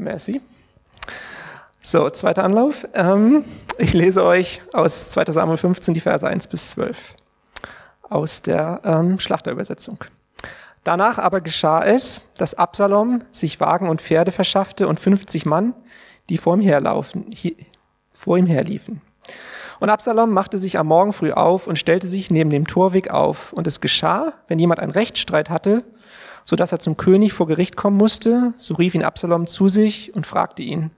Merci. So, zweiter Anlauf. Ähm, ich lese euch aus 2. Samuel 15 die Verse 1 bis 12 aus der ähm, Schlachterübersetzung. Danach aber geschah es, dass Absalom sich Wagen und Pferde verschaffte und 50 Mann, die vor ihm herlaufen, hier, vor ihm herliefen. Und Absalom machte sich am Morgen früh auf und stellte sich neben dem Torweg auf. Und es geschah, wenn jemand einen Rechtsstreit hatte, so dass er zum König vor Gericht kommen musste, so rief ihn Absalom zu sich und fragte ihn,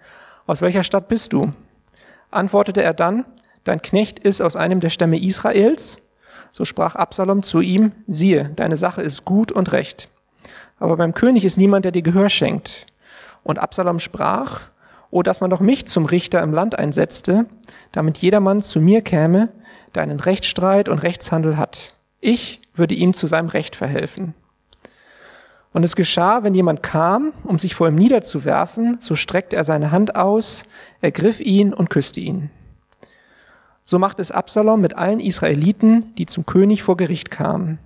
aus welcher Stadt bist du? Antwortete er dann, dein Knecht ist aus einem der Stämme Israels. So sprach Absalom zu ihm, siehe, deine Sache ist gut und recht. Aber beim König ist niemand, der dir Gehör schenkt. Und Absalom sprach, O, dass man doch mich zum Richter im Land einsetzte, damit jedermann zu mir käme, der einen Rechtsstreit und Rechtshandel hat. Ich würde ihm zu seinem Recht verhelfen. Und es geschah, wenn jemand kam, um sich vor ihm niederzuwerfen, so streckte er seine Hand aus, ergriff ihn und küsste ihn. So machte es Absalom mit allen Israeliten, die zum König vor Gericht kamen.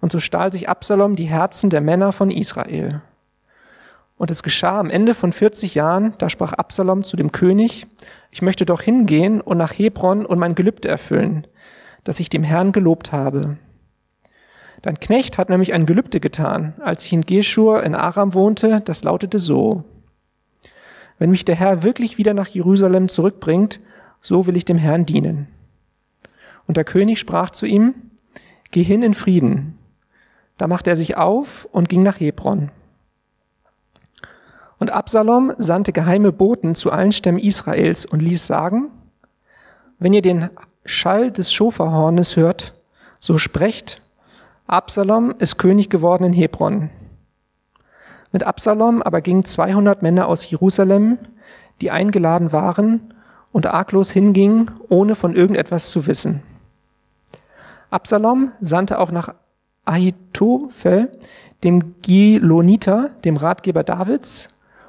Und so stahl sich Absalom die Herzen der Männer von Israel. Und es geschah am Ende von 40 Jahren, da sprach Absalom zu dem König, ich möchte doch hingehen und nach Hebron und mein Gelübde erfüllen, das ich dem Herrn gelobt habe. Dein Knecht hat nämlich ein Gelübde getan, als ich in Geschur in Aram wohnte, das lautete so. Wenn mich der Herr wirklich wieder nach Jerusalem zurückbringt, so will ich dem Herrn dienen. Und der König sprach zu ihm, Geh hin in Frieden. Da machte er sich auf und ging nach Hebron. Und Absalom sandte geheime Boten zu allen Stämmen Israels und ließ sagen, wenn ihr den Schall des Schoferhornes hört, so sprecht, Absalom ist König geworden in Hebron. Mit Absalom aber gingen 200 Männer aus Jerusalem, die eingeladen waren und arglos hinging, ohne von irgendetwas zu wissen. Absalom sandte auch nach Ahitophel, dem Giloniter, dem Ratgeber Davids,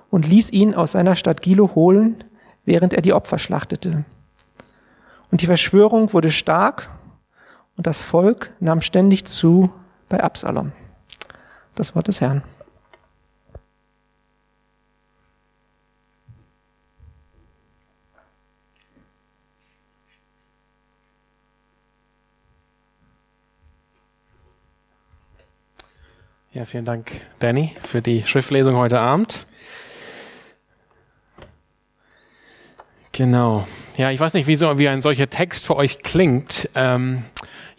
und ließ ihn aus seiner Stadt Gilo holen, während er die Opfer schlachtete. Und die Verschwörung wurde stark und das Volk nahm ständig zu bei Absalom. Das Wort des Herrn. Ja, vielen Dank, Danny, für die Schriftlesung heute Abend. Genau. Ja, ich weiß nicht, wie, so, wie ein solcher Text für euch klingt. Ähm,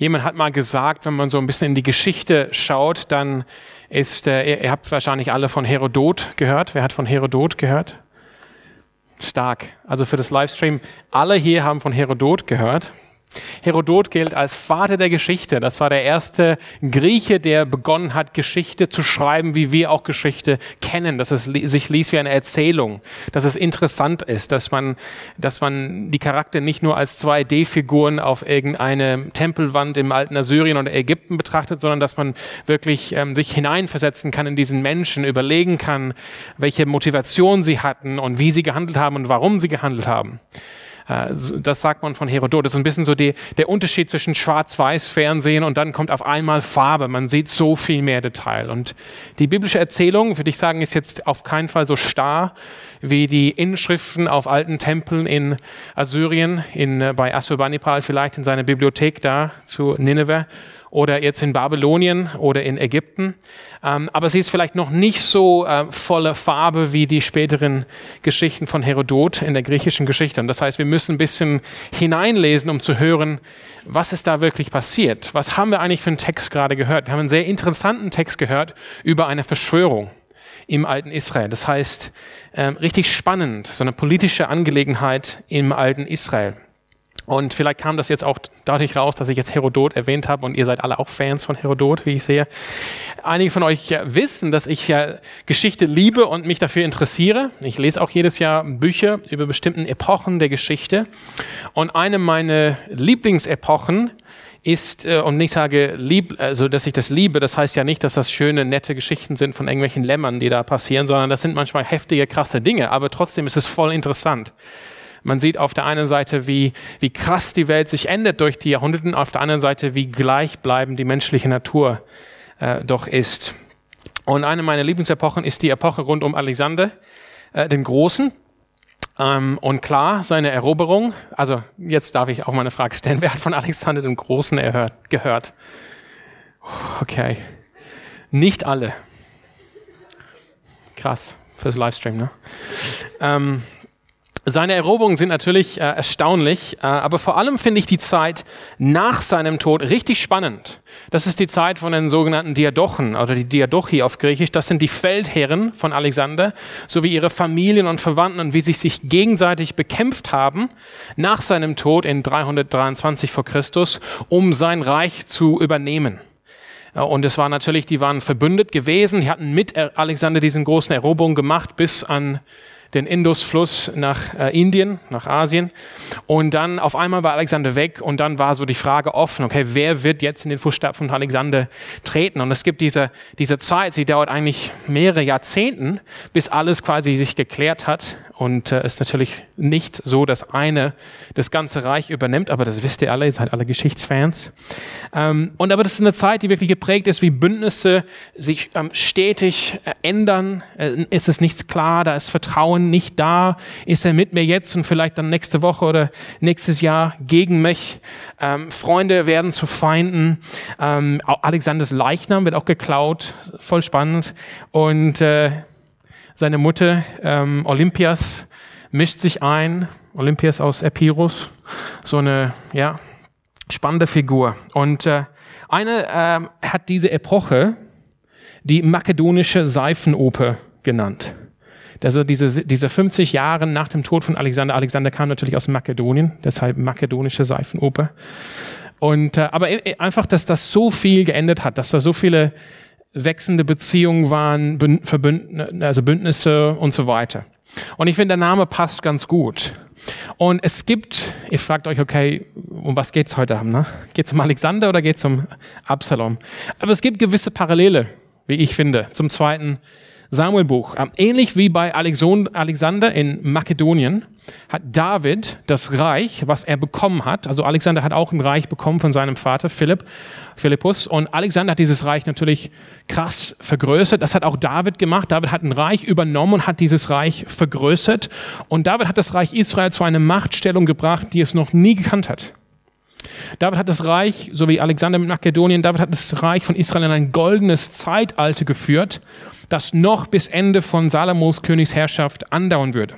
jemand hat mal gesagt, wenn man so ein bisschen in die Geschichte schaut, dann ist, äh, ihr, ihr habt wahrscheinlich alle von Herodot gehört. Wer hat von Herodot gehört? Stark. Also für das Livestream, alle hier haben von Herodot gehört. Herodot gilt als Vater der Geschichte. Das war der erste Grieche, der begonnen hat, Geschichte zu schreiben, wie wir auch Geschichte kennen, dass es sich liest wie eine Erzählung, dass es interessant ist, dass man, dass man die Charakter nicht nur als 2D-Figuren auf irgendeine Tempelwand im alten Assyrien oder Ägypten betrachtet, sondern dass man wirklich ähm, sich hineinversetzen kann in diesen Menschen, überlegen kann, welche Motivation sie hatten und wie sie gehandelt haben und warum sie gehandelt haben. Äh, das sagt man von Herodot. Das ist ein bisschen so die, der Unterschied zwischen Schwarz-Weiß-Fernsehen und dann kommt auf einmal Farbe. Man sieht so viel mehr Detail. Und die biblische Erzählung, würde ich sagen, ist jetzt auf keinen Fall so starr wie die Inschriften auf alten Tempeln in Assyrien, in, äh, bei Assurbanipal vielleicht in seiner Bibliothek da zu Nineveh oder jetzt in Babylonien oder in Ägypten. Ähm, aber sie ist vielleicht noch nicht so äh, voller Farbe wie die späteren Geschichten von Herodot in der griechischen Geschichte. Und das heißt, wir müssen ein bisschen hineinlesen, um zu hören, was ist da wirklich passiert? Was haben wir eigentlich für einen Text gerade gehört? Wir haben einen sehr interessanten Text gehört über eine Verschwörung im alten Israel. Das heißt, äh, richtig spannend, so eine politische Angelegenheit im alten Israel. Und vielleicht kam das jetzt auch dadurch raus, dass ich jetzt Herodot erwähnt habe und ihr seid alle auch Fans von Herodot, wie ich sehe. Einige von euch wissen, dass ich ja Geschichte liebe und mich dafür interessiere. Ich lese auch jedes Jahr Bücher über bestimmten Epochen der Geschichte. Und eine meiner Lieblingsepochen ist, äh, und ich sage lieb, also dass ich das liebe, das heißt ja nicht, dass das schöne, nette Geschichten sind von irgendwelchen Lämmern, die da passieren, sondern das sind manchmal heftige, krasse Dinge, aber trotzdem ist es voll interessant. Man sieht auf der einen Seite, wie, wie krass die Welt sich ändert durch die Jahrhunderte, auf der anderen Seite, wie gleichbleibend die menschliche Natur äh, doch ist. Und eine meiner Lieblingsepochen ist die Epoche rund um Alexander. äh, den Großen. Ähm, und klar, seine Eroberung, also jetzt darf ich auch mal eine Frage stellen, wer hat von Alexander dem Großen erhört, gehört? Okay, nicht alle. Krass, fürs Livestream, ne? Ähm, seine Eroberungen sind natürlich äh, erstaunlich, äh, aber vor allem finde ich die Zeit nach seinem Tod richtig spannend. Das ist die Zeit von den sogenannten Diadochen oder die Diadochi auf Griechisch. Das sind die Feldherren von Alexander sowie ihre Familien und Verwandten und wie sie sich gegenseitig bekämpft haben nach seinem Tod in 323 vor Christus, um sein Reich zu übernehmen. Und es war natürlich, die waren verbündet gewesen, die hatten mit Alexander diesen großen Eroberungen gemacht bis an den Indusfluss nach äh, Indien, nach Asien. Und dann auf einmal war Alexander weg und dann war so die Frage offen, okay, wer wird jetzt in den Fußstapfen von Alexander treten? Und es gibt diese, diese Zeit, sie dauert eigentlich mehrere Jahrzehnten, bis alles quasi sich geklärt hat. Und äh, ist natürlich nicht so, dass eine das ganze Reich übernimmt, aber das wisst ihr alle, ihr seid alle Geschichtsfans. Ähm, und aber das ist eine Zeit, die wirklich geprägt ist, wie Bündnisse sich ähm, stetig äh, ändern. Äh, ist es nichts klar, da ist Vertrauen nicht da. Ist er mit mir jetzt und vielleicht dann nächste Woche oder nächstes Jahr gegen mich? Ähm, Freunde werden zu Feinden. Ähm, Alexanders Leichnam wird auch geklaut, voll spannend. Und äh, seine Mutter ähm, Olympias mischt sich ein. Olympias aus Epirus, so eine ja spannende Figur. Und äh, eine äh, hat diese Epoche die makedonische Seifenoper genannt. Also diese, diese 50 Jahre nach dem Tod von Alexander. Alexander kam natürlich aus Makedonien, deshalb makedonische Seifenoper. Und äh, aber äh, einfach, dass das so viel geändert hat, dass da so viele wechselnde Beziehungen waren, Verbündnisse, also Bündnisse und so weiter. Und ich finde, der Name passt ganz gut. Und es gibt, ihr fragt euch, okay, um was geht's heute Abend? Ne? Geht's um Alexander oder geht's um Absalom? Aber es gibt gewisse Parallele, wie ich finde, zum zweiten Samuelbuch. Ähm, ähnlich wie bei Alexander in Makedonien hat David das Reich, was er bekommen hat, also Alexander hat auch ein Reich bekommen von seinem Vater Philipp, Philippus, und Alexander hat dieses Reich natürlich krass vergrößert. Das hat auch David gemacht. David hat ein Reich übernommen und hat dieses Reich vergrößert. Und David hat das Reich Israel zu einer Machtstellung gebracht, die es noch nie gekannt hat. David hat das Reich, so wie Alexander mit Makedonien, David hat das Reich von Israel in ein goldenes Zeitalter geführt, das noch bis Ende von Salomos Königsherrschaft andauern würde.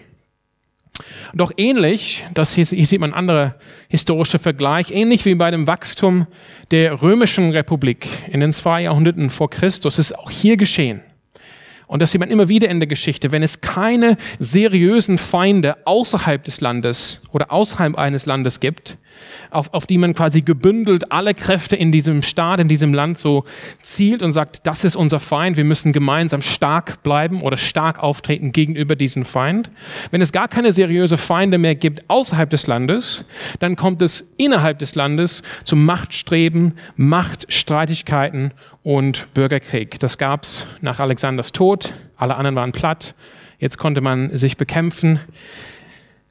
Doch ähnlich, das hier, hier sieht man ein anderer historischer Vergleich, ähnlich wie bei dem Wachstum der römischen Republik in den zwei Jahrhunderten vor Christus, ist auch hier geschehen. Und das sieht man immer wieder in der Geschichte. Wenn es keine seriösen Feinde außerhalb des Landes oder außerhalb eines Landes gibt, auf, auf die man quasi gebündelt alle Kräfte in diesem Staat, in diesem Land so zielt und sagt, das ist unser Feind, wir müssen gemeinsam stark bleiben oder stark auftreten gegenüber diesem Feind. Wenn es gar keine seriöse Feinde mehr gibt außerhalb des Landes, dann kommt es innerhalb des Landes zu Machtstreben, Machtstreitigkeiten und Bürgerkrieg. Das gab's nach Alexanders Tod. Alle anderen waren platt. Jetzt konnte man sich bekämpfen.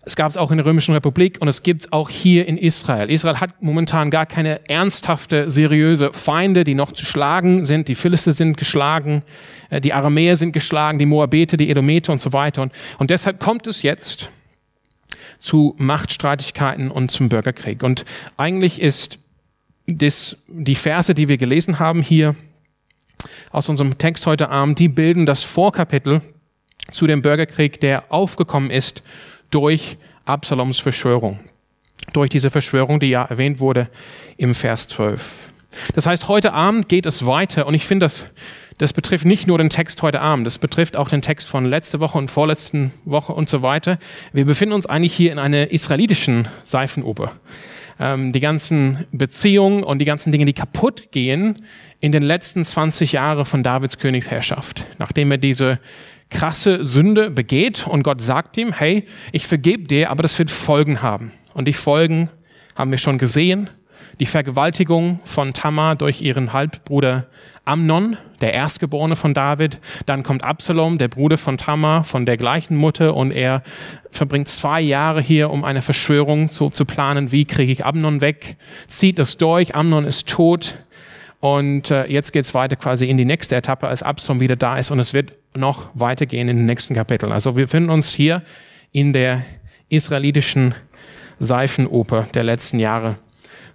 Es gab es auch in der Römischen Republik und es gibt es auch hier in Israel. Israel hat momentan gar keine ernsthafte, seriöse Feinde, die noch zu schlagen sind. Die Philister sind geschlagen, äh, die Aramäer sind geschlagen, die Moabete, die Edomete und so weiter. Und, und deshalb kommt es jetzt zu Machtstreitigkeiten und zum Bürgerkrieg. Und eigentlich ist das, die Verse, die wir gelesen haben hier aus unserem Text heute Abend, die bilden das Vorkapitel zu dem Bürgerkrieg, der aufgekommen ist durch Absaloms Verschwörung. Durch diese Verschwörung, die ja erwähnt wurde im Vers 12. Das heißt, heute Abend geht es weiter und ich finde, das, das betrifft nicht nur den Text heute Abend, das betrifft auch den Text von letzte Woche und vorletzten Woche und so weiter. Wir befinden uns eigentlich hier in einer israelitischen Seifenoper. Ähm, die ganzen Beziehungen und die ganzen Dinge, die kaputt gehen in den letzten 20 Jahren von Davids Königsherrschaft, nachdem er diese krasse Sünde begeht und Gott sagt ihm, hey, ich vergebe dir, aber das wird Folgen haben. Und die Folgen haben wir schon gesehen. Die Vergewaltigung von Tamar durch ihren Halbbruder Amnon, der Erstgeborene von David. Dann kommt Absalom, der Bruder von Tamar, von der gleichen Mutter. Und er verbringt zwei Jahre hier, um eine Verschwörung so zu planen, wie kriege ich Amnon weg. Zieht es durch, Amnon ist tot. Und äh, jetzt geht es weiter quasi in die nächste Etappe, als Absalom wieder da ist. Und es wird noch weitergehen in den nächsten Kapiteln. Also wir finden uns hier in der israelitischen Seifenoper der letzten Jahre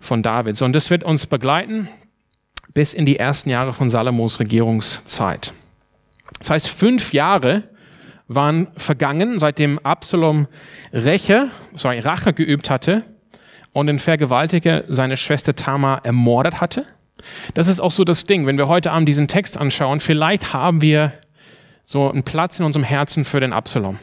von David. Und das wird uns begleiten bis in die ersten Jahre von Salomos Regierungszeit. Das heißt, fünf Jahre waren vergangen, seitdem Absalom Räche, sorry, Rache geübt hatte und den Vergewaltiger seine Schwester Tamar ermordet hatte. Das ist auch so das Ding, wenn wir heute Abend diesen Text anschauen, vielleicht haben wir so einen Platz in unserem Herzen für den Absalom.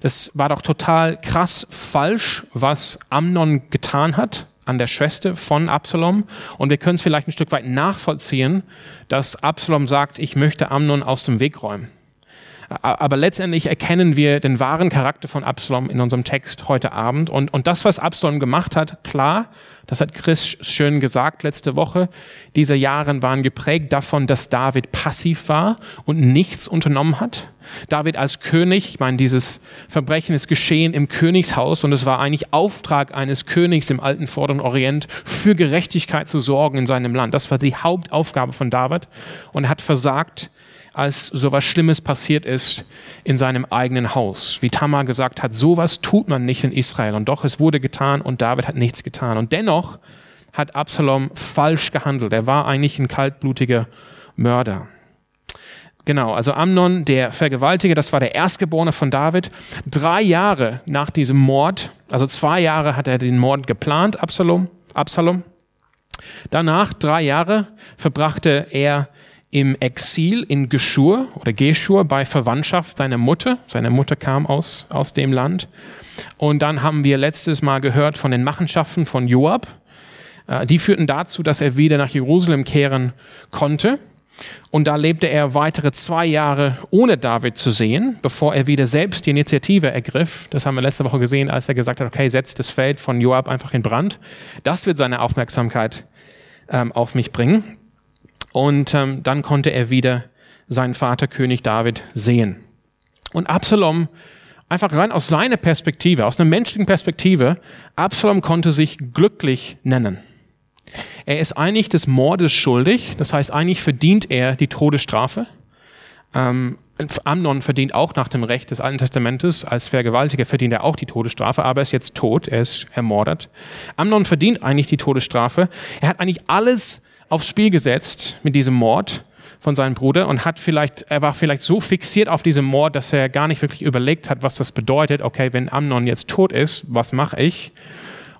Das war doch total krass falsch, was Amnon getan hat an der Schwester von Absalom. Und wir können es vielleicht ein Stück weit nachvollziehen, dass Absalom sagt, ich möchte Amnon aus dem Weg räumen. Aber letztendlich erkennen wir den wahren Charakter von Absalom in unserem Text heute Abend. Und, und das, was Absalom gemacht hat, klar, das hat Chris schön gesagt letzte Woche, diese Jahre waren geprägt davon, dass David passiv war und nichts unternommen hat. David als König, ich meine, dieses Verbrechen ist geschehen im Königshaus und es war eigentlich Auftrag eines Königs im alten Vorderen Orient, für Gerechtigkeit zu sorgen in seinem Land. Das war die Hauptaufgabe von David und er hat versagt, als sowas Schlimmes passiert ist in seinem eigenen Haus. Wie Tamar gesagt hat, sowas tut man nicht in Israel. Und doch, es wurde getan und David hat nichts getan. Und dennoch hat Absalom falsch gehandelt. Er war eigentlich ein kaltblutiger Mörder. Genau, also Amnon, der Vergewaltiger, das war der Erstgeborene von David. Drei Jahre nach diesem Mord, also zwei Jahre hat er den Mord geplant, Absalom. Absalom. Danach, drei Jahre, verbrachte er im Exil in Geschur oder Geschur bei Verwandtschaft seiner Mutter. Seine Mutter kam aus, aus dem Land. Und dann haben wir letztes Mal gehört von den Machenschaften von Joab. Äh, die führten dazu, dass er wieder nach Jerusalem kehren konnte. Und da lebte er weitere zwei Jahre ohne David zu sehen, bevor er wieder selbst die Initiative ergriff. Das haben wir letzte Woche gesehen, als er gesagt hat, okay, setzt das Feld von Joab einfach in Brand. Das wird seine Aufmerksamkeit ähm, auf mich bringen. Und ähm, dann konnte er wieder seinen Vater König David sehen. Und Absalom, einfach rein aus seiner Perspektive, aus einer menschlichen Perspektive, Absalom konnte sich glücklich nennen. Er ist eigentlich des Mordes schuldig, das heißt, eigentlich verdient er die Todesstrafe. Ähm, Amnon verdient auch nach dem Recht des Alten Testamentes, als Vergewaltiger verdient er auch die Todesstrafe, aber er ist jetzt tot, er ist ermordet. Amnon verdient eigentlich die Todesstrafe. Er hat eigentlich alles aufs Spiel gesetzt mit diesem Mord von seinem Bruder und hat vielleicht, er war vielleicht so fixiert auf diesem Mord, dass er gar nicht wirklich überlegt hat, was das bedeutet. Okay, wenn Amnon jetzt tot ist, was mache ich?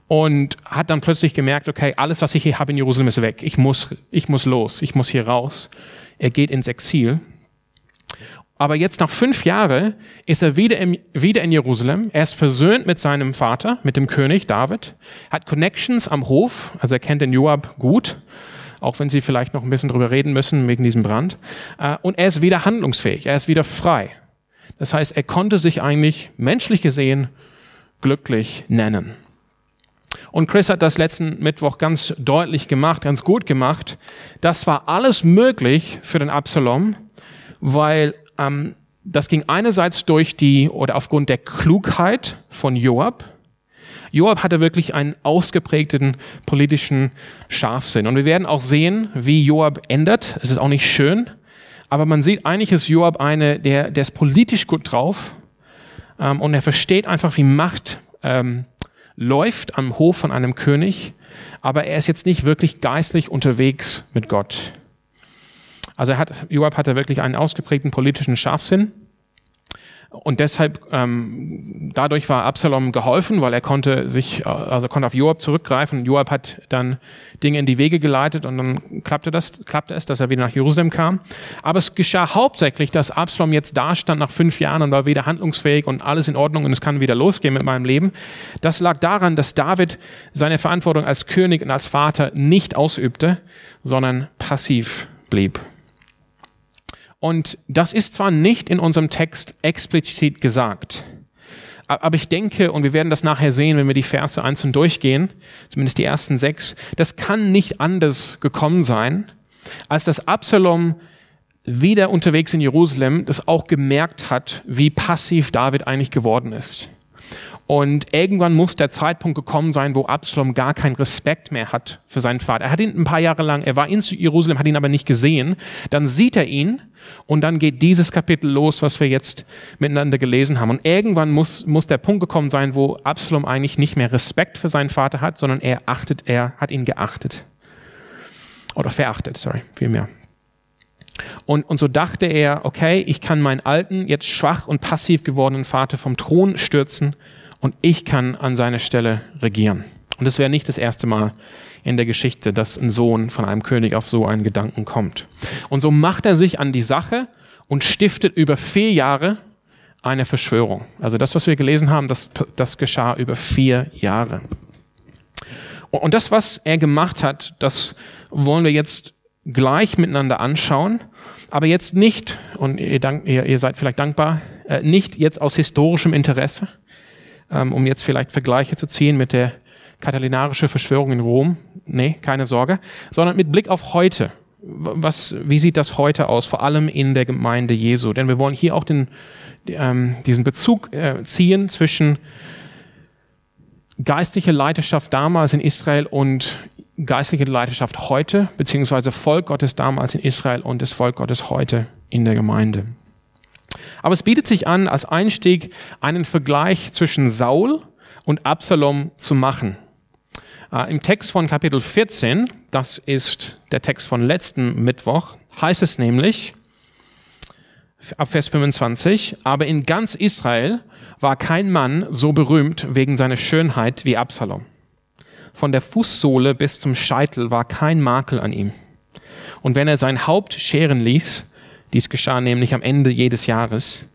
Und hat dann plötzlich gemerkt, okay, alles, was ich hier habe in Jerusalem ist weg. Ich muss, ich muss los. Ich muss hier raus. Er geht ins Exil. Aber jetzt nach fünf Jahren ist er wieder, im, wieder in Jerusalem. Er ist versöhnt mit seinem Vater, mit dem König David, hat Connections am Hof, also er kennt den Joab gut auch wenn sie vielleicht noch ein bisschen drüber reden müssen wegen diesem Brand. Äh, und er ist wieder handlungsfähig, er ist wieder frei. Das heißt, er konnte sich eigentlich menschlich gesehen glücklich nennen. Und Chris hat das letzten Mittwoch ganz deutlich gemacht, ganz gut gemacht. Das war alles möglich für den Absalom, weil ähm, das ging einerseits durch die oder aufgrund der Klugheit von Joab, Joab hatte wirklich einen ausgeprägten politischen Scharfsinn. Und wir werden auch sehen, wie Joab ändert. Es ist auch nicht schön, aber man sieht, eigentlich ist Joab eine, der, der ist politisch gut drauf ähm, und er versteht einfach, wie Macht ähm, läuft am Hof von einem König, aber er ist jetzt nicht wirklich geistlich unterwegs mit Gott. Also er hat, Joab hatte wirklich einen ausgeprägten politischen Scharfsinn. Und deshalb, ähm, dadurch war Absalom geholfen, weil er konnte sich, also konnte auf Joab zurückgreifen. Joab hat dann Dinge in die Wege geleitet und dann klappte das, klappte es, dass er wieder nach Jerusalem kam. Aber es geschah hauptsächlich, dass Absalom jetzt da stand nach fünf Jahren und war wieder handlungsfähig und alles in Ordnung und es kann wieder losgehen mit meinem Leben. Das lag daran, dass David seine Verantwortung als König und als Vater nicht ausübte, sondern passiv blieb. Und das ist zwar nicht in unserem Text explizit gesagt, aber ich denke, und wir werden das nachher sehen, wenn wir die Verse einzeln durchgehen, zumindest die ersten sechs, das kann nicht anders gekommen sein, als dass Absalom wieder unterwegs in Jerusalem das auch gemerkt hat, wie passiv David eigentlich geworden ist. Und irgendwann muss der Zeitpunkt gekommen sein, wo Absalom gar keinen Respekt mehr hat für seinen Vater. Er hat ihn ein paar Jahre lang, er war in Jerusalem, hat ihn aber nicht gesehen. Dann sieht er ihn und dann geht dieses Kapitel los, was wir jetzt miteinander gelesen haben. Und irgendwann muss, muss der Punkt gekommen sein, wo Absalom eigentlich nicht mehr Respekt für seinen Vater hat, sondern er achtet, er hat ihn geachtet. Oder verachtet, sorry, vielmehr. Und, und so dachte er, okay, ich kann meinen alten, jetzt schwach und passiv gewordenen Vater vom Thron stürzen und ich kann an seiner Stelle regieren. Und es wäre nicht das erste Mal in der Geschichte, dass ein Sohn von einem König auf so einen Gedanken kommt. Und so macht er sich an die Sache und stiftet über vier Jahre eine Verschwörung. Also das, was wir gelesen haben, das, das geschah über vier Jahre. Und das, was er gemacht hat, das wollen wir jetzt gleich miteinander anschauen, aber jetzt nicht, und ihr, dank, ihr, ihr seid vielleicht dankbar, äh, nicht jetzt aus historischem Interesse, ähm, um jetzt vielleicht Vergleiche zu ziehen mit der katalinarische Verschwörung in Rom. Nee, keine Sorge, sondern mit Blick auf heute. Was, wie sieht das heute aus, vor allem in der Gemeinde Jesu? Denn wir wollen hier auch den, ähm, diesen Bezug äh, ziehen zwischen geistlicher Leiterschaft damals in Israel und geistliche Leiterschaft heute, beziehungsweise Volk Gottes damals in Israel und das Volk Gottes heute in der Gemeinde. Aber es bietet sich an, als Einstieg einen Vergleich zwischen Saul und Absalom zu machen. Äh, Im Text von Kapitel 14, das ist der Text von letzten Mittwoch, heißt es nämlich, ab Vers 25, aber in ganz Israel war kein Mann so berühmt wegen seiner Schönheit wie Absalom. Von der Fußsohle bis zum Scheitel war kein Makel an ihm. Und wenn er sein Haupt scheren ließ, dies geschah nämlich am Ende jedes Jahres,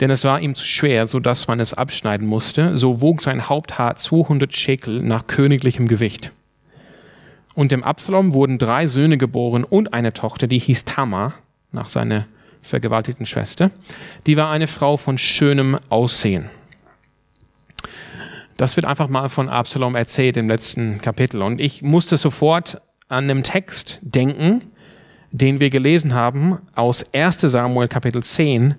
denn es war ihm zu schwer, so dass man es abschneiden musste, so wog sein Haupthaar 200 Schekel nach königlichem Gewicht. Und dem Absalom wurden drei Söhne geboren und eine Tochter, die hieß Tamar, nach seiner vergewaltigten Schwester. Die war eine Frau von schönem Aussehen. Das wird einfach mal von Absalom erzählt im letzten Kapitel. Und ich musste sofort an den Text denken, den wir gelesen haben aus 1 Samuel Kapitel 10,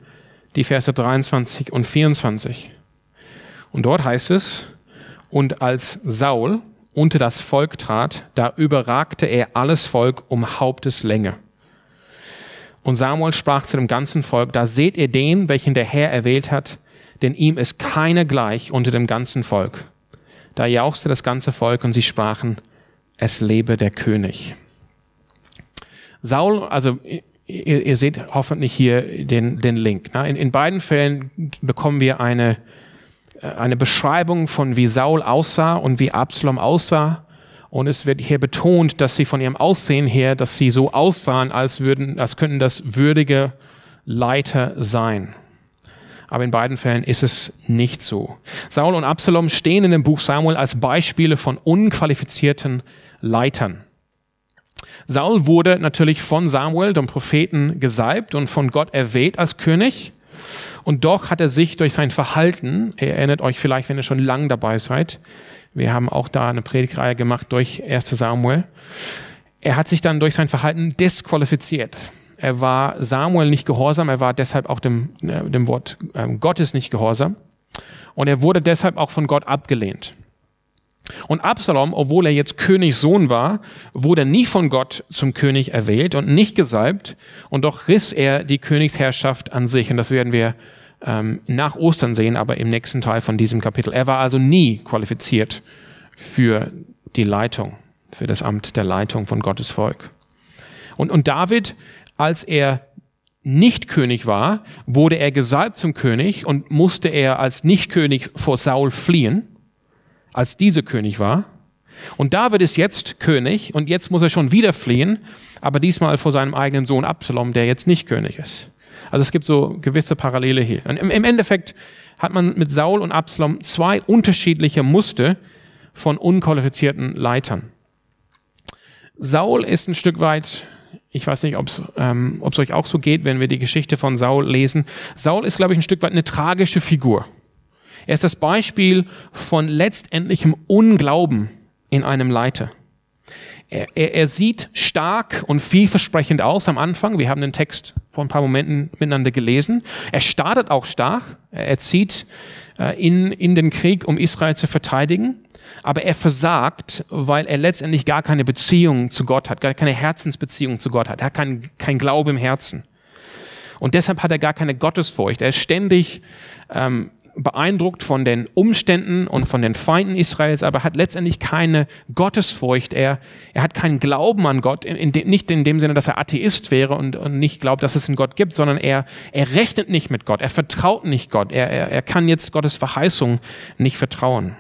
die Verse 23 und 24. Und dort heißt es, und als Saul unter das Volk trat, da überragte er alles Volk um Haupteslänge. Und Samuel sprach zu dem ganzen Volk, da seht ihr den, welchen der Herr erwählt hat, denn ihm ist keiner gleich unter dem ganzen Volk. Da jauchzte das ganze Volk und sie sprachen, es lebe der König. Saul, also ihr, ihr seht hoffentlich hier den, den Link. Ne? In, in beiden Fällen bekommen wir eine, äh, eine Beschreibung von wie Saul aussah und wie Absalom aussah. Und es wird hier betont, dass sie von ihrem Aussehen her, dass sie so aussahen, als würden, als könnten das würdige Leiter sein aber in beiden Fällen ist es nicht so. Saul und Absalom stehen in dem Buch Samuel als Beispiele von unqualifizierten Leitern. Saul wurde natürlich von Samuel, dem Propheten, gesalbt und von Gott erwählt als König. Und doch hat er sich durch sein Verhalten, ihr erinnert euch vielleicht, wenn ihr schon lang dabei seid, wir haben auch da eine Predigtreihe gemacht durch 1 Samuel, er hat sich dann durch sein Verhalten disqualifiziert. Er war Samuel nicht gehorsam, er war deshalb auch dem, äh, dem Wort äh, Gottes nicht gehorsam. Und er wurde deshalb auch von Gott abgelehnt. Und Absalom, obwohl er jetzt Königssohn war, wurde nie von Gott zum König erwählt und nicht gesalbt. Und doch riss er die Königsherrschaft an sich. Und das werden wir ähm, nach Ostern sehen, aber im nächsten Teil von diesem Kapitel. Er war also nie qualifiziert für die Leitung, für das Amt der Leitung von Gottes Volk. Und, und David als er nicht König war, wurde er gesalbt zum König und musste er als Nicht-König vor Saul fliehen, als dieser König war. Und David ist jetzt König und jetzt muss er schon wieder fliehen, aber diesmal vor seinem eigenen Sohn Absalom, der jetzt nicht König ist. Also es gibt so gewisse Parallele hier. Und im Endeffekt hat man mit Saul und Absalom zwei unterschiedliche Muster von unqualifizierten Leitern. Saul ist ein Stück weit ich weiß nicht, ob es ähm, euch auch so geht, wenn wir die Geschichte von Saul lesen. Saul ist, glaube ich, ein Stück weit eine tragische Figur. Er ist das Beispiel von letztendlichem Unglauben in einem Leiter. Er, er, er sieht stark und vielversprechend aus am Anfang. Wir haben den Text vor ein paar Momenten miteinander gelesen. Er startet auch stark. Er zieht äh, in, in den Krieg, um Israel zu verteidigen. Aber er versagt, weil er letztendlich gar keine Beziehung zu Gott hat, gar keine Herzensbeziehung zu Gott hat. Er hat keinen kein Glaube im Herzen. Und deshalb hat er gar keine Gottesfurcht. Er ist ständig ähm, beeindruckt von den Umständen und von den Feinden Israels, aber hat letztendlich keine Gottesfurcht. Er, er hat keinen Glauben an Gott, in, de, nicht in dem Sinne, dass er Atheist wäre und, und nicht glaubt, dass es einen Gott gibt, sondern er, er rechnet nicht mit Gott, er vertraut nicht Gott, er, er, er kann jetzt Gottes Verheißung nicht vertrauen.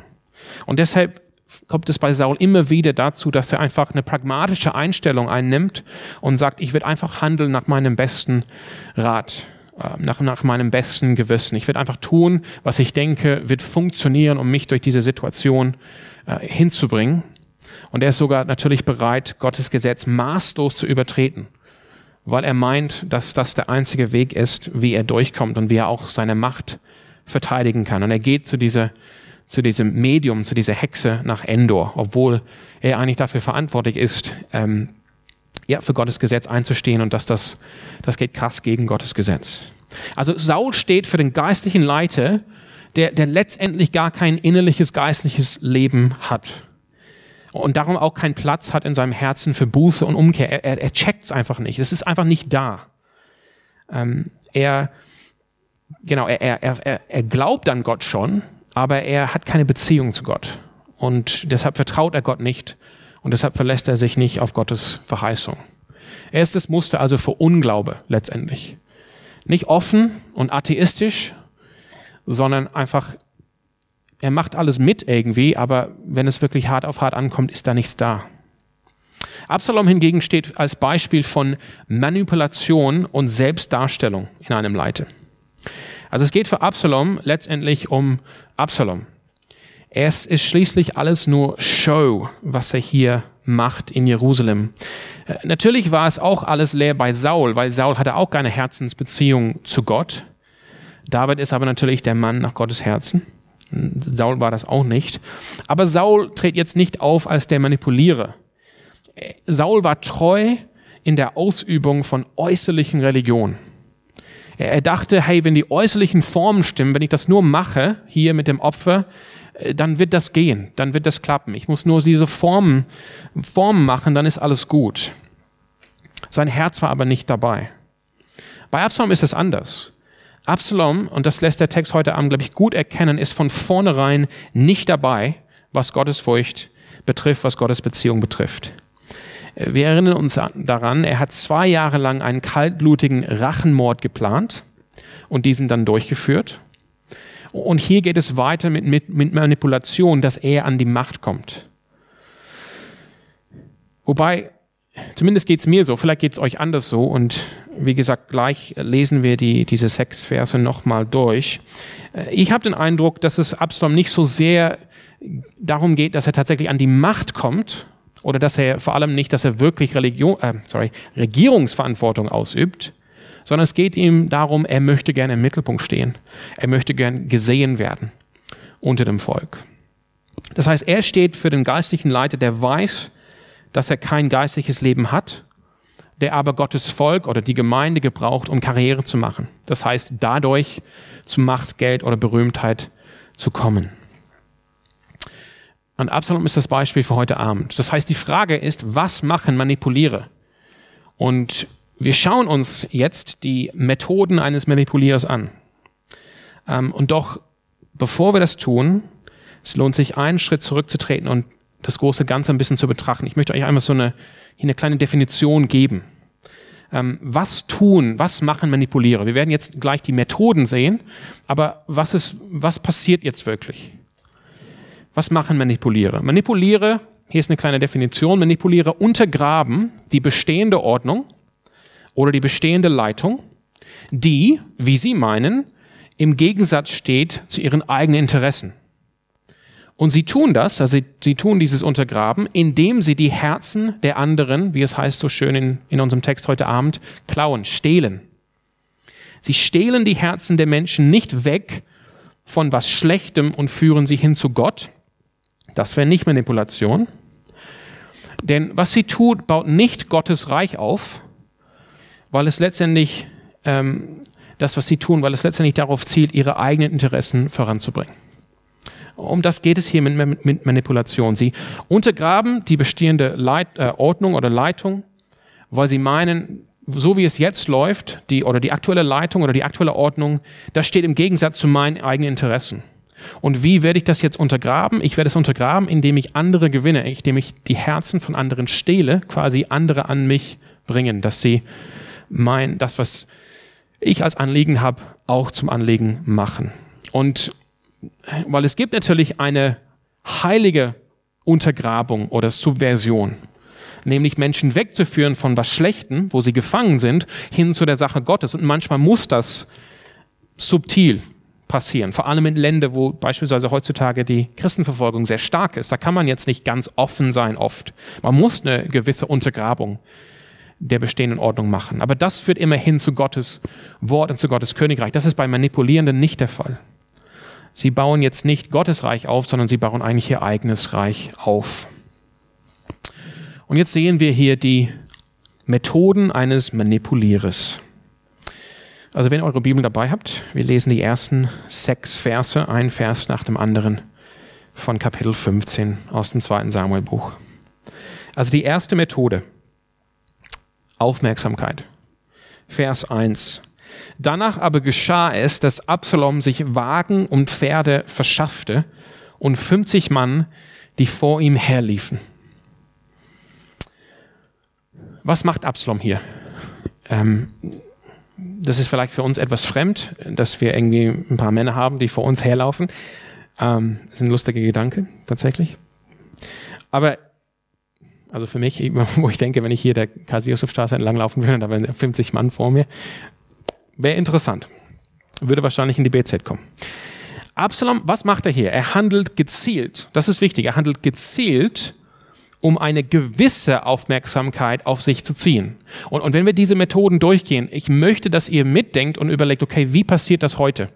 Und deshalb kommt es bei Saul immer wieder dazu, dass er einfach eine pragmatische Einstellung einnimmt und sagt, ich werde einfach handeln nach meinem besten Rat. Ähm, nach, nach meinem besten Gewissen. Ich werde einfach tun, was ich denke, wird funktionieren, um mich durch diese Situation äh, hinzubringen. Und er ist sogar natürlich bereit, Gottes Gesetz maßlos zu übertreten, weil er meint, dass das der einzige Weg ist, wie er durchkommt und wie er auch seine Macht verteidigen kann. Und er geht zu dieser zu diesem Medium, zu dieser Hexe nach Endor, obwohl er eigentlich dafür verantwortlich ist, ähm, ja, für Gottes Gesetz einzustehen und dass das, das geht krass gegen Gottes Gesetz. Also Saul steht für den geistlichen Leiter, der, der letztendlich gar kein innerliches geistliches Leben hat. Und darum auch keinen Platz hat in seinem Herzen für Buße und Umkehr. Er, er, er checkt es einfach nicht. Es ist einfach nicht da. Ähm, er, genau, er, er, er, er glaubt an Gott schon, aber er hat keine Beziehung zu Gott. Und deshalb vertraut er Gott nicht und deshalb verlässt er sich nicht auf Gottes Verheißung. Er ist das Muster also für Unglaube letztendlich. Nicht offen und atheistisch, sondern einfach, er macht alles mit irgendwie, aber wenn es wirklich hart auf hart ankommt, ist da nichts da. Absalom hingegen steht als Beispiel von Manipulation und Selbstdarstellung in einem Leite. Also es geht für Absalom letztendlich um Absalom. Es ist schließlich alles nur Show, was er hier macht in Jerusalem. Äh, natürlich war es auch alles leer bei Saul, weil Saul hatte auch keine Herzensbeziehung zu Gott. David ist aber natürlich der Mann nach Gottes Herzen. Saul war das auch nicht. Aber Saul tritt jetzt nicht auf als der Manipulierer. Äh, Saul war treu in der Ausübung von äußerlichen Religion. Er dachte, hey, wenn die äußerlichen Formen stimmen, wenn ich das nur mache, hier mit dem Opfer, dann wird das gehen, dann wird das klappen. Ich muss nur diese Formen, Formen machen, dann ist alles gut. Sein Herz war aber nicht dabei. Bei Absalom ist es anders. Absalom, und das lässt der Text heute Abend, glaube ich, gut erkennen, ist von vornherein nicht dabei, was Gottes Furcht betrifft, was Gottes Beziehung betrifft. Wir erinnern uns daran, er hat zwei Jahre lang einen kaltblutigen Rachenmord geplant und diesen dann durchgeführt. Und hier geht es weiter mit, mit, mit Manipulation, dass er an die Macht kommt. Wobei, zumindest geht es mir so, vielleicht geht es euch anders so. Und wie gesagt, gleich lesen wir die, diese sechs Verse nochmal durch. Ich habe den Eindruck, dass es Absalom nicht so sehr darum geht, dass er tatsächlich an die Macht kommt, oder dass er vor allem nicht, dass er wirklich Religion, äh, sorry, Regierungsverantwortung ausübt, sondern es geht ihm darum, er möchte gerne im Mittelpunkt stehen. Er möchte gern gesehen werden unter dem Volk. Das heißt, er steht für den geistlichen Leiter, der weiß, dass er kein geistliches Leben hat, der aber Gottes Volk oder die Gemeinde gebraucht, um Karriere zu machen. Das heißt, dadurch zu Macht, Geld oder Berühmtheit zu kommen. Und Absalom ist das Beispiel für heute Abend. Das heißt, die Frage ist, was machen Manipuliere? Und wir schauen uns jetzt die Methoden eines Manipulierers an. Ähm, und doch, bevor wir das tun, es lohnt sich, einen Schritt zurückzutreten und das große Ganze ein bisschen zu betrachten. Ich möchte euch einfach so eine, eine kleine Definition geben. Ähm, was tun, was machen Manipulierer? Wir werden jetzt gleich die Methoden sehen, aber was ist, was passiert jetzt wirklich? Was machen Manipuliere? Manipuliere, hier ist eine kleine Definition, Manipuliere untergraben die bestehende Ordnung oder die bestehende Leitung, die, wie sie meinen, im Gegensatz steht zu ihren eigenen Interessen. Und sie tun das, also sie, sie tun dieses Untergraben, indem sie die Herzen der anderen, wie es heißt so schön in, in unserem Text heute Abend, klauen, stehlen. Sie stehlen die Herzen der Menschen nicht weg von was Schlechtem und führen sie hin zu Gott, das wäre nicht Manipulation. Denn was sie tut, baut nicht Gottes Reich auf, weil es letztendlich ähm, das, was sie tun, weil es letztendlich darauf zielt, ihre eigenen Interessen voranzubringen. Um das geht es hier mit, mit Manipulation. Sie untergraben die bestehende Leit, äh, Ordnung oder Leitung, weil sie meinen, so wie es jetzt läuft, die, oder die aktuelle Leitung oder die aktuelle Ordnung, das steht im Gegensatz zu meinen eigenen Interessen. Und wie werde ich das jetzt untergraben? Ich werde es untergraben, indem ich andere gewinne, indem ich die Herzen von anderen stehle, quasi andere an mich bringen, dass sie mein, das, was ich als Anliegen habe, auch zum Anliegen machen. Und weil es gibt natürlich eine heilige Untergrabung oder Subversion, nämlich Menschen wegzuführen von was Schlechten, wo sie gefangen sind, hin zu der Sache Gottes. Und manchmal muss das subtil passieren, vor allem in Ländern, wo beispielsweise heutzutage die Christenverfolgung sehr stark ist. Da kann man jetzt nicht ganz offen sein oft. Man muss eine gewisse Untergrabung der bestehenden Ordnung machen. Aber das führt immer hin zu Gottes Wort und zu Gottes Königreich. Das ist bei Manipulierenden nicht der Fall. Sie bauen jetzt nicht Gottes Reich auf, sondern sie bauen eigentlich ihr eigenes Reich auf. Und jetzt sehen wir hier die Methoden eines Manipulierers. Also wenn ihr eure Bibel dabei habt, wir lesen die ersten sechs Verse, ein Vers nach dem anderen von Kapitel 15 aus dem zweiten Samuelbuch. Also die erste Methode, Aufmerksamkeit. Vers 1. Danach aber geschah es, dass Absalom sich Wagen und Pferde verschaffte und 50 Mann, die vor ihm herliefen. Was macht Absalom hier? Ähm, das ist vielleicht für uns etwas fremd, dass wir irgendwie ein paar Männer haben, die vor uns herlaufen. Ähm, das ist ein lustiger Gedanke, tatsächlich. Aber also für mich, wo ich denke, wenn ich hier der Kasi-Yusuf-Straße entlanglaufen würde, da wären 50 Mann vor mir, Wäre interessant. Würde wahrscheinlich in die BZ kommen. Absalom, was macht er hier? Er handelt gezielt. Das ist wichtig. Er handelt gezielt, um eine gewisse Aufmerksamkeit auf sich zu ziehen. Und, und wenn wir diese Methoden durchgehen, ich möchte, dass ihr mitdenkt und überlegt, okay, wie passiert das heute?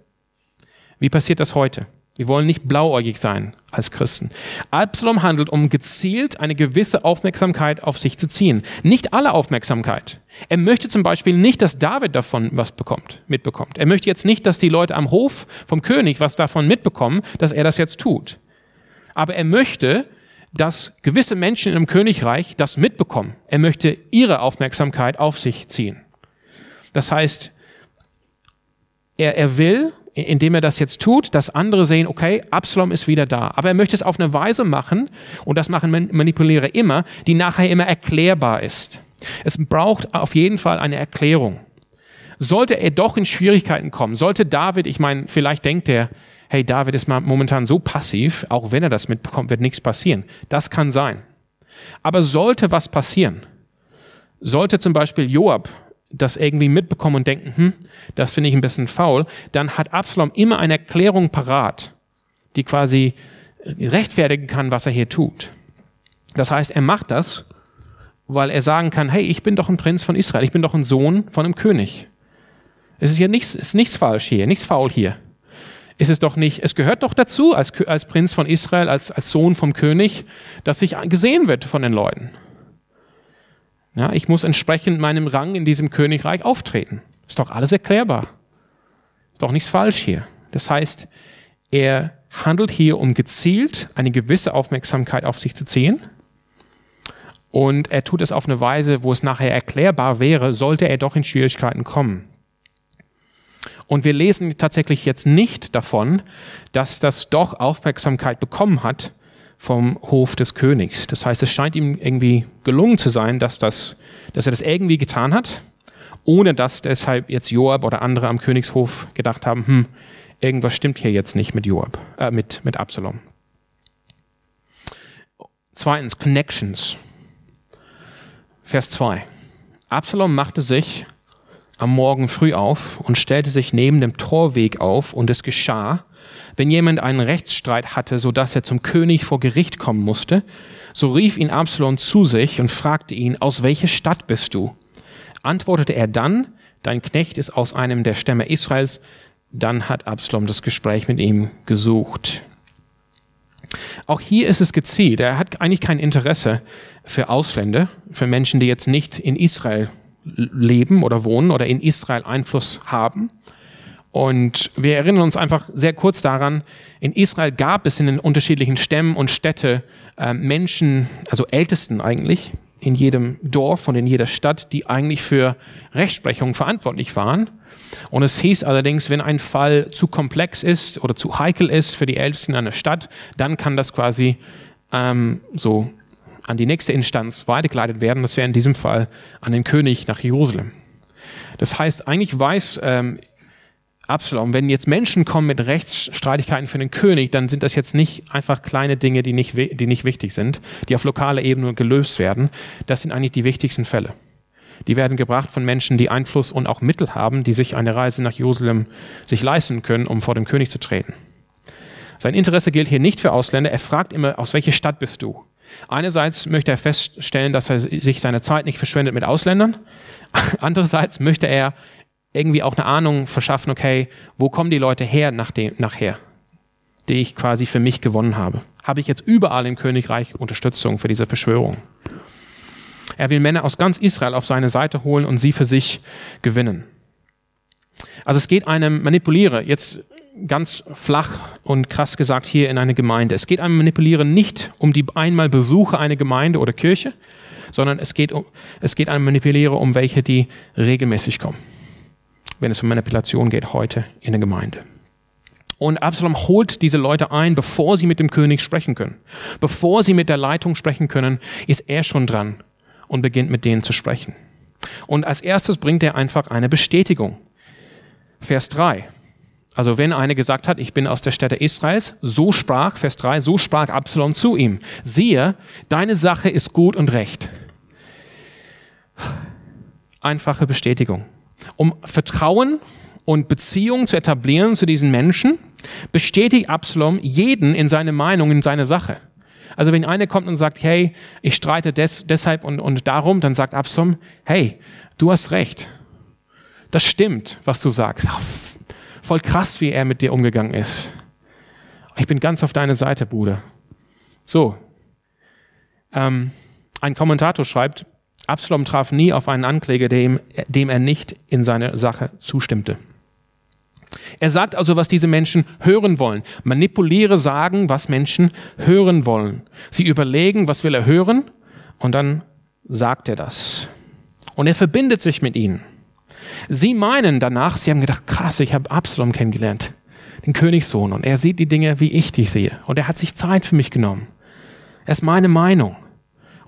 Wie passiert das heute? Wir wollen nicht blauäugig sein als Christen. Absalom handelt, um gezielt eine gewisse Aufmerksamkeit auf sich zu ziehen. Nicht alle Aufmerksamkeit. Er möchte zum Beispiel nicht, dass David davon was bekommt, mitbekommt. Er möchte jetzt nicht, dass die Leute am Hof vom König was davon mitbekommen, dass er das jetzt tut. Aber er möchte, dass gewisse Menschen im Königreich das mitbekommen. Er möchte ihre Aufmerksamkeit auf sich ziehen. Das heißt, er, er will indem er das jetzt tut, dass andere sehen, okay, Absalom ist wieder da. Aber er möchte es auf eine Weise machen, und das machen Manipulierer immer, die nachher immer erklärbar ist. Es braucht auf jeden Fall eine Erklärung. Sollte er doch in Schwierigkeiten kommen, sollte David, ich meine, vielleicht denkt er, hey, David ist momentan so passiv, auch wenn er das mitbekommt, wird nichts passieren. Das kann sein. Aber sollte was passieren, sollte zum Beispiel Joab das irgendwie mitbekommen und denken, hm, das finde ich ein bisschen faul, dann hat Absalom immer eine Erklärung parat, die quasi rechtfertigen kann, was er hier tut. Das heißt, er macht das, weil er sagen kann, hey, ich bin doch ein Prinz von Israel, ich bin doch ein Sohn von einem König. Es ist ja nichts, ist nichts falsch hier, nichts faul hier. Ist es doch nicht, es gehört doch dazu, als, als Prinz von Israel, als, als Sohn vom König, dass ich gesehen wird von den Leuten. Ja, ich muss entsprechend meinem Rang in diesem Königreich auftreten. Ist doch alles erklärbar. Ist doch nichts falsch hier. Das heißt, er handelt hier, um gezielt eine gewisse Aufmerksamkeit auf sich zu ziehen. Und er tut es auf eine Weise, wo es nachher erklärbar wäre, sollte er doch in Schwierigkeiten kommen. Und wir lesen tatsächlich jetzt nicht davon, dass das doch Aufmerksamkeit bekommen hat, vom Hof des Königs. Das heißt, es scheint ihm irgendwie gelungen zu sein, dass, das, dass er das irgendwie getan hat, ohne dass deshalb jetzt Joab oder andere am Königshof gedacht haben, hm, irgendwas stimmt hier jetzt nicht mit Joab, äh, mit, mit Absalom. Zweitens, Connections. Vers 2. Absalom machte sich am Morgen früh auf und stellte sich neben dem Torweg auf und es geschah, wenn jemand einen Rechtsstreit hatte, so dass er zum König vor Gericht kommen musste, so rief ihn Absalom zu sich und fragte ihn, aus welcher Stadt bist du? Antwortete er dann, dein Knecht ist aus einem der Stämme Israels, dann hat Absalom das Gespräch mit ihm gesucht. auch hier ist es gezielt. Er hat eigentlich kein Interesse für Ausländer, für Menschen, die jetzt nicht in Israel leben oder wohnen oder in Israel Einfluss haben. Und wir erinnern uns einfach sehr kurz daran, in Israel gab es in den unterschiedlichen Stämmen und Städte äh, Menschen, also Ältesten eigentlich, in jedem Dorf und in jeder Stadt, die eigentlich für Rechtsprechung verantwortlich waren. Und es hieß allerdings, wenn ein Fall zu komplex ist oder zu heikel ist für die Ältesten einer Stadt, dann kann das quasi ähm, so an die nächste Instanz weitergeleitet werden. Das wäre in diesem Fall an den König nach Jerusalem. Das heißt, eigentlich weiß ähm, Absalom, wenn jetzt Menschen kommen mit Rechtsstreitigkeiten für den König, dann sind das jetzt nicht einfach kleine Dinge, die nicht, die nicht wichtig sind, die auf lokaler Ebene gelöst werden. Das sind eigentlich die wichtigsten Fälle. Die werden gebracht von Menschen, die Einfluss und auch Mittel haben, die sich eine Reise nach Jerusalem sich leisten können, um vor dem König zu treten. Sein Interesse gilt hier nicht für Ausländer. Er fragt immer, aus welcher Stadt bist du? Einerseits möchte er feststellen, dass er sich seine Zeit nicht verschwendet mit Ausländern. Andererseits möchte er irgendwie auch eine Ahnung verschaffen, okay, wo kommen die Leute her nach dem, nachher, die ich quasi für mich gewonnen habe? Habe ich jetzt überall im Königreich Unterstützung für diese Verschwörung? Er will Männer aus ganz Israel auf seine Seite holen und sie für sich gewinnen. Also es geht einem Manipulierer, jetzt ganz flach und krass gesagt hier in eine Gemeinde. Es geht einem Manipulierer nicht um die einmal Besuche einer Gemeinde oder Kirche, sondern es geht, um, es geht einem Manipulierer um welche, die regelmäßig kommen wenn es um Manipulation geht heute in der Gemeinde. Und Absalom holt diese Leute ein, bevor sie mit dem König sprechen können. Bevor sie mit der Leitung sprechen können, ist er schon dran und beginnt mit denen zu sprechen. Und als erstes bringt er einfach eine Bestätigung. Vers 3. Also wenn einer gesagt hat, ich bin aus der Städte Israels, so sprach, Vers 3, so sprach Absalom zu ihm. Siehe, deine Sache ist gut und recht. Einfache Bestätigung um Vertrauen und Beziehung zu etablieren zu diesen Menschen, bestätigt Absalom jeden in seine Meinung, in seine Sache. Also wenn einer kommt und sagt, hey, ich streite des, deshalb und, und darum, dann sagt Absalom, hey, du hast recht. Das stimmt, was du sagst. Voll krass, wie er mit dir umgegangen ist. Ich bin ganz auf deiner Seite, Bruder. So. Ähm, ein Kommentator schreibt, Absalom traf nie auf einen Ankläger, dem, dem er nicht in seine Sache zustimmte. Er sagt also, was diese Menschen hören wollen. Manipuliere sagen, was Menschen hören wollen. Sie überlegen, was will er hören, und dann sagt er das. Und er verbindet sich mit ihnen. Sie meinen danach, sie haben gedacht, krass, ich habe Absalom kennengelernt, den Königssohn, und er sieht die Dinge, wie ich die sehe. Und er hat sich Zeit für mich genommen. Er ist meine Meinung.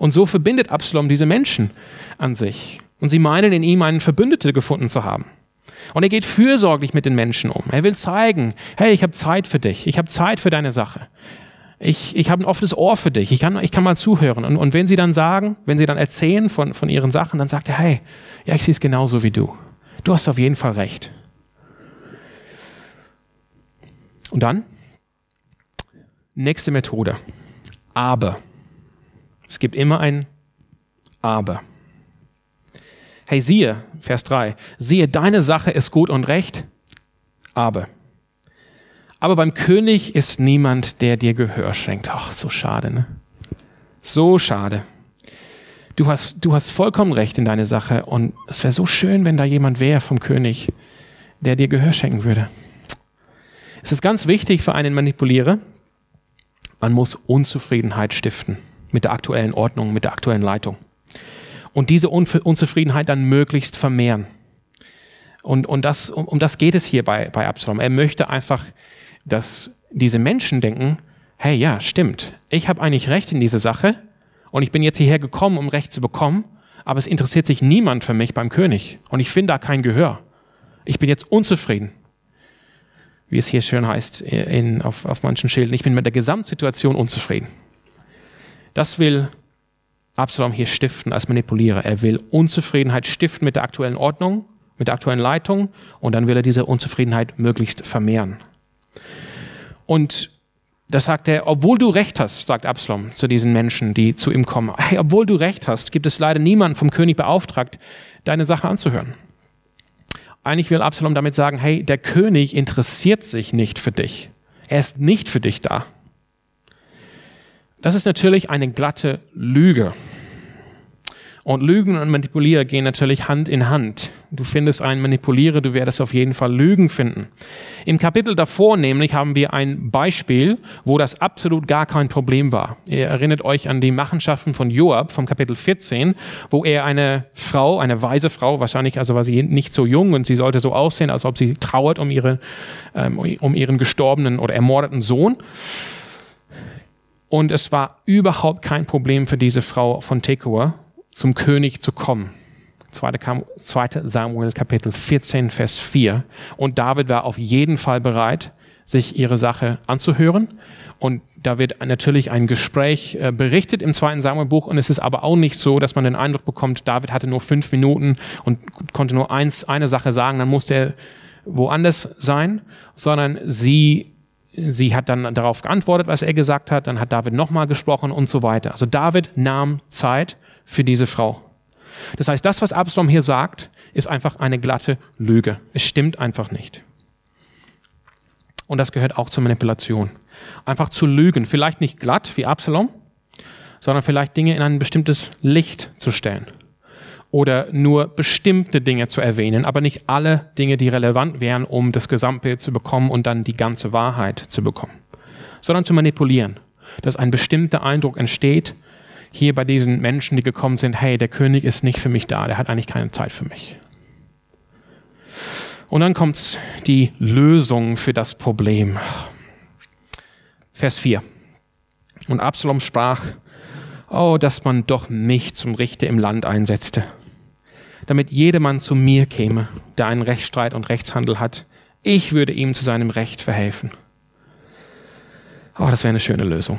Und so verbindet Absalom diese Menschen an sich. Und sie meinen in ihm einen Verbündete gefunden zu haben. Und er geht fürsorglich mit den Menschen um. Er will zeigen, hey, ich habe Zeit für dich, ich habe Zeit für deine Sache. Ich, ich habe ein offenes Ohr für dich, ich kann, ich kann mal zuhören. Und, und wenn sie dann sagen, wenn sie dann erzählen von, von ihren Sachen, dann sagt er, hey, ja, ich sehe es genauso wie du. Du hast auf jeden Fall recht. Und dann, nächste Methode. Aber. Es gibt immer ein Aber. Hey, siehe, Vers 3, siehe, deine Sache ist gut und recht, aber. Aber beim König ist niemand, der dir Gehör schenkt. Ach, so schade, ne? So schade. Du hast, du hast vollkommen recht in deine Sache und es wäre so schön, wenn da jemand wäre vom König, der dir Gehör schenken würde. Es ist ganz wichtig für einen Manipulierer, man muss Unzufriedenheit stiften mit der aktuellen Ordnung, mit der aktuellen Leitung. Und diese Unzufriedenheit dann möglichst vermehren. Und, und das, um, um das geht es hier bei, bei Absalom. Er möchte einfach, dass diese Menschen denken, hey, ja, stimmt, ich habe eigentlich Recht in dieser Sache und ich bin jetzt hierher gekommen, um Recht zu bekommen, aber es interessiert sich niemand für mich beim König und ich finde da kein Gehör. Ich bin jetzt unzufrieden, wie es hier schön heißt in, auf, auf manchen Schilden. Ich bin mit der Gesamtsituation unzufrieden. Das will Absalom hier stiften als Manipulierer. Er will Unzufriedenheit stiften mit der aktuellen Ordnung, mit der aktuellen Leitung und dann will er diese Unzufriedenheit möglichst vermehren. Und das sagt er, obwohl du recht hast, sagt Absalom zu diesen Menschen, die zu ihm kommen. Hey, obwohl du recht hast, gibt es leider niemanden vom König beauftragt, deine Sache anzuhören. Eigentlich will Absalom damit sagen, hey, der König interessiert sich nicht für dich. Er ist nicht für dich da. Das ist natürlich eine glatte Lüge. Und Lügen und Manipulierer gehen natürlich Hand in Hand. Du findest einen Manipulierer, du werdest auf jeden Fall Lügen finden. Im Kapitel davor nämlich haben wir ein Beispiel, wo das absolut gar kein Problem war. Ihr erinnert euch an die Machenschaften von Joab vom Kapitel 14, wo er eine Frau, eine weise Frau, wahrscheinlich also war sie nicht so jung und sie sollte so aussehen, als ob sie trauert um, ihre, ähm, um ihren gestorbenen oder ermordeten Sohn. Und es war überhaupt kein Problem für diese Frau von Tekoa, zum König zu kommen. 2. Samuel Kapitel 14, Vers 4. Und David war auf jeden Fall bereit, sich ihre Sache anzuhören. Und da wird natürlich ein Gespräch äh, berichtet im 2. Samuel Buch. Und es ist aber auch nicht so, dass man den Eindruck bekommt, David hatte nur fünf Minuten und konnte nur eins, eine Sache sagen, dann musste er woanders sein, sondern sie sie hat dann darauf geantwortet, was er gesagt hat, dann hat David nochmal gesprochen und so weiter. Also David nahm Zeit für diese Frau. Das heißt, das, was Absalom hier sagt, ist einfach eine glatte Lüge. Es stimmt einfach nicht. Und das gehört auch zur Manipulation. Einfach zu lügen, vielleicht nicht glatt wie Absalom, sondern vielleicht Dinge in ein bestimmtes Licht zu stellen. Oder nur bestimmte Dinge zu erwähnen, aber nicht alle Dinge, die relevant wären, um das Gesamtbild zu bekommen und dann die ganze Wahrheit zu bekommen. Sondern zu manipulieren, dass ein bestimmter Eindruck entsteht, hier bei diesen Menschen, die gekommen sind, hey, der König ist nicht für mich da, der hat eigentlich keine Zeit für mich. Und dann kommt die Lösung für das Problem. Vers 4. Und Absalom sprach, oh, dass man doch mich zum Richter im Land einsetzte, damit jedermann zu mir käme, der einen Rechtsstreit und Rechtshandel hat. Ich würde ihm zu seinem Recht verhelfen. Oh, das wäre eine schöne Lösung.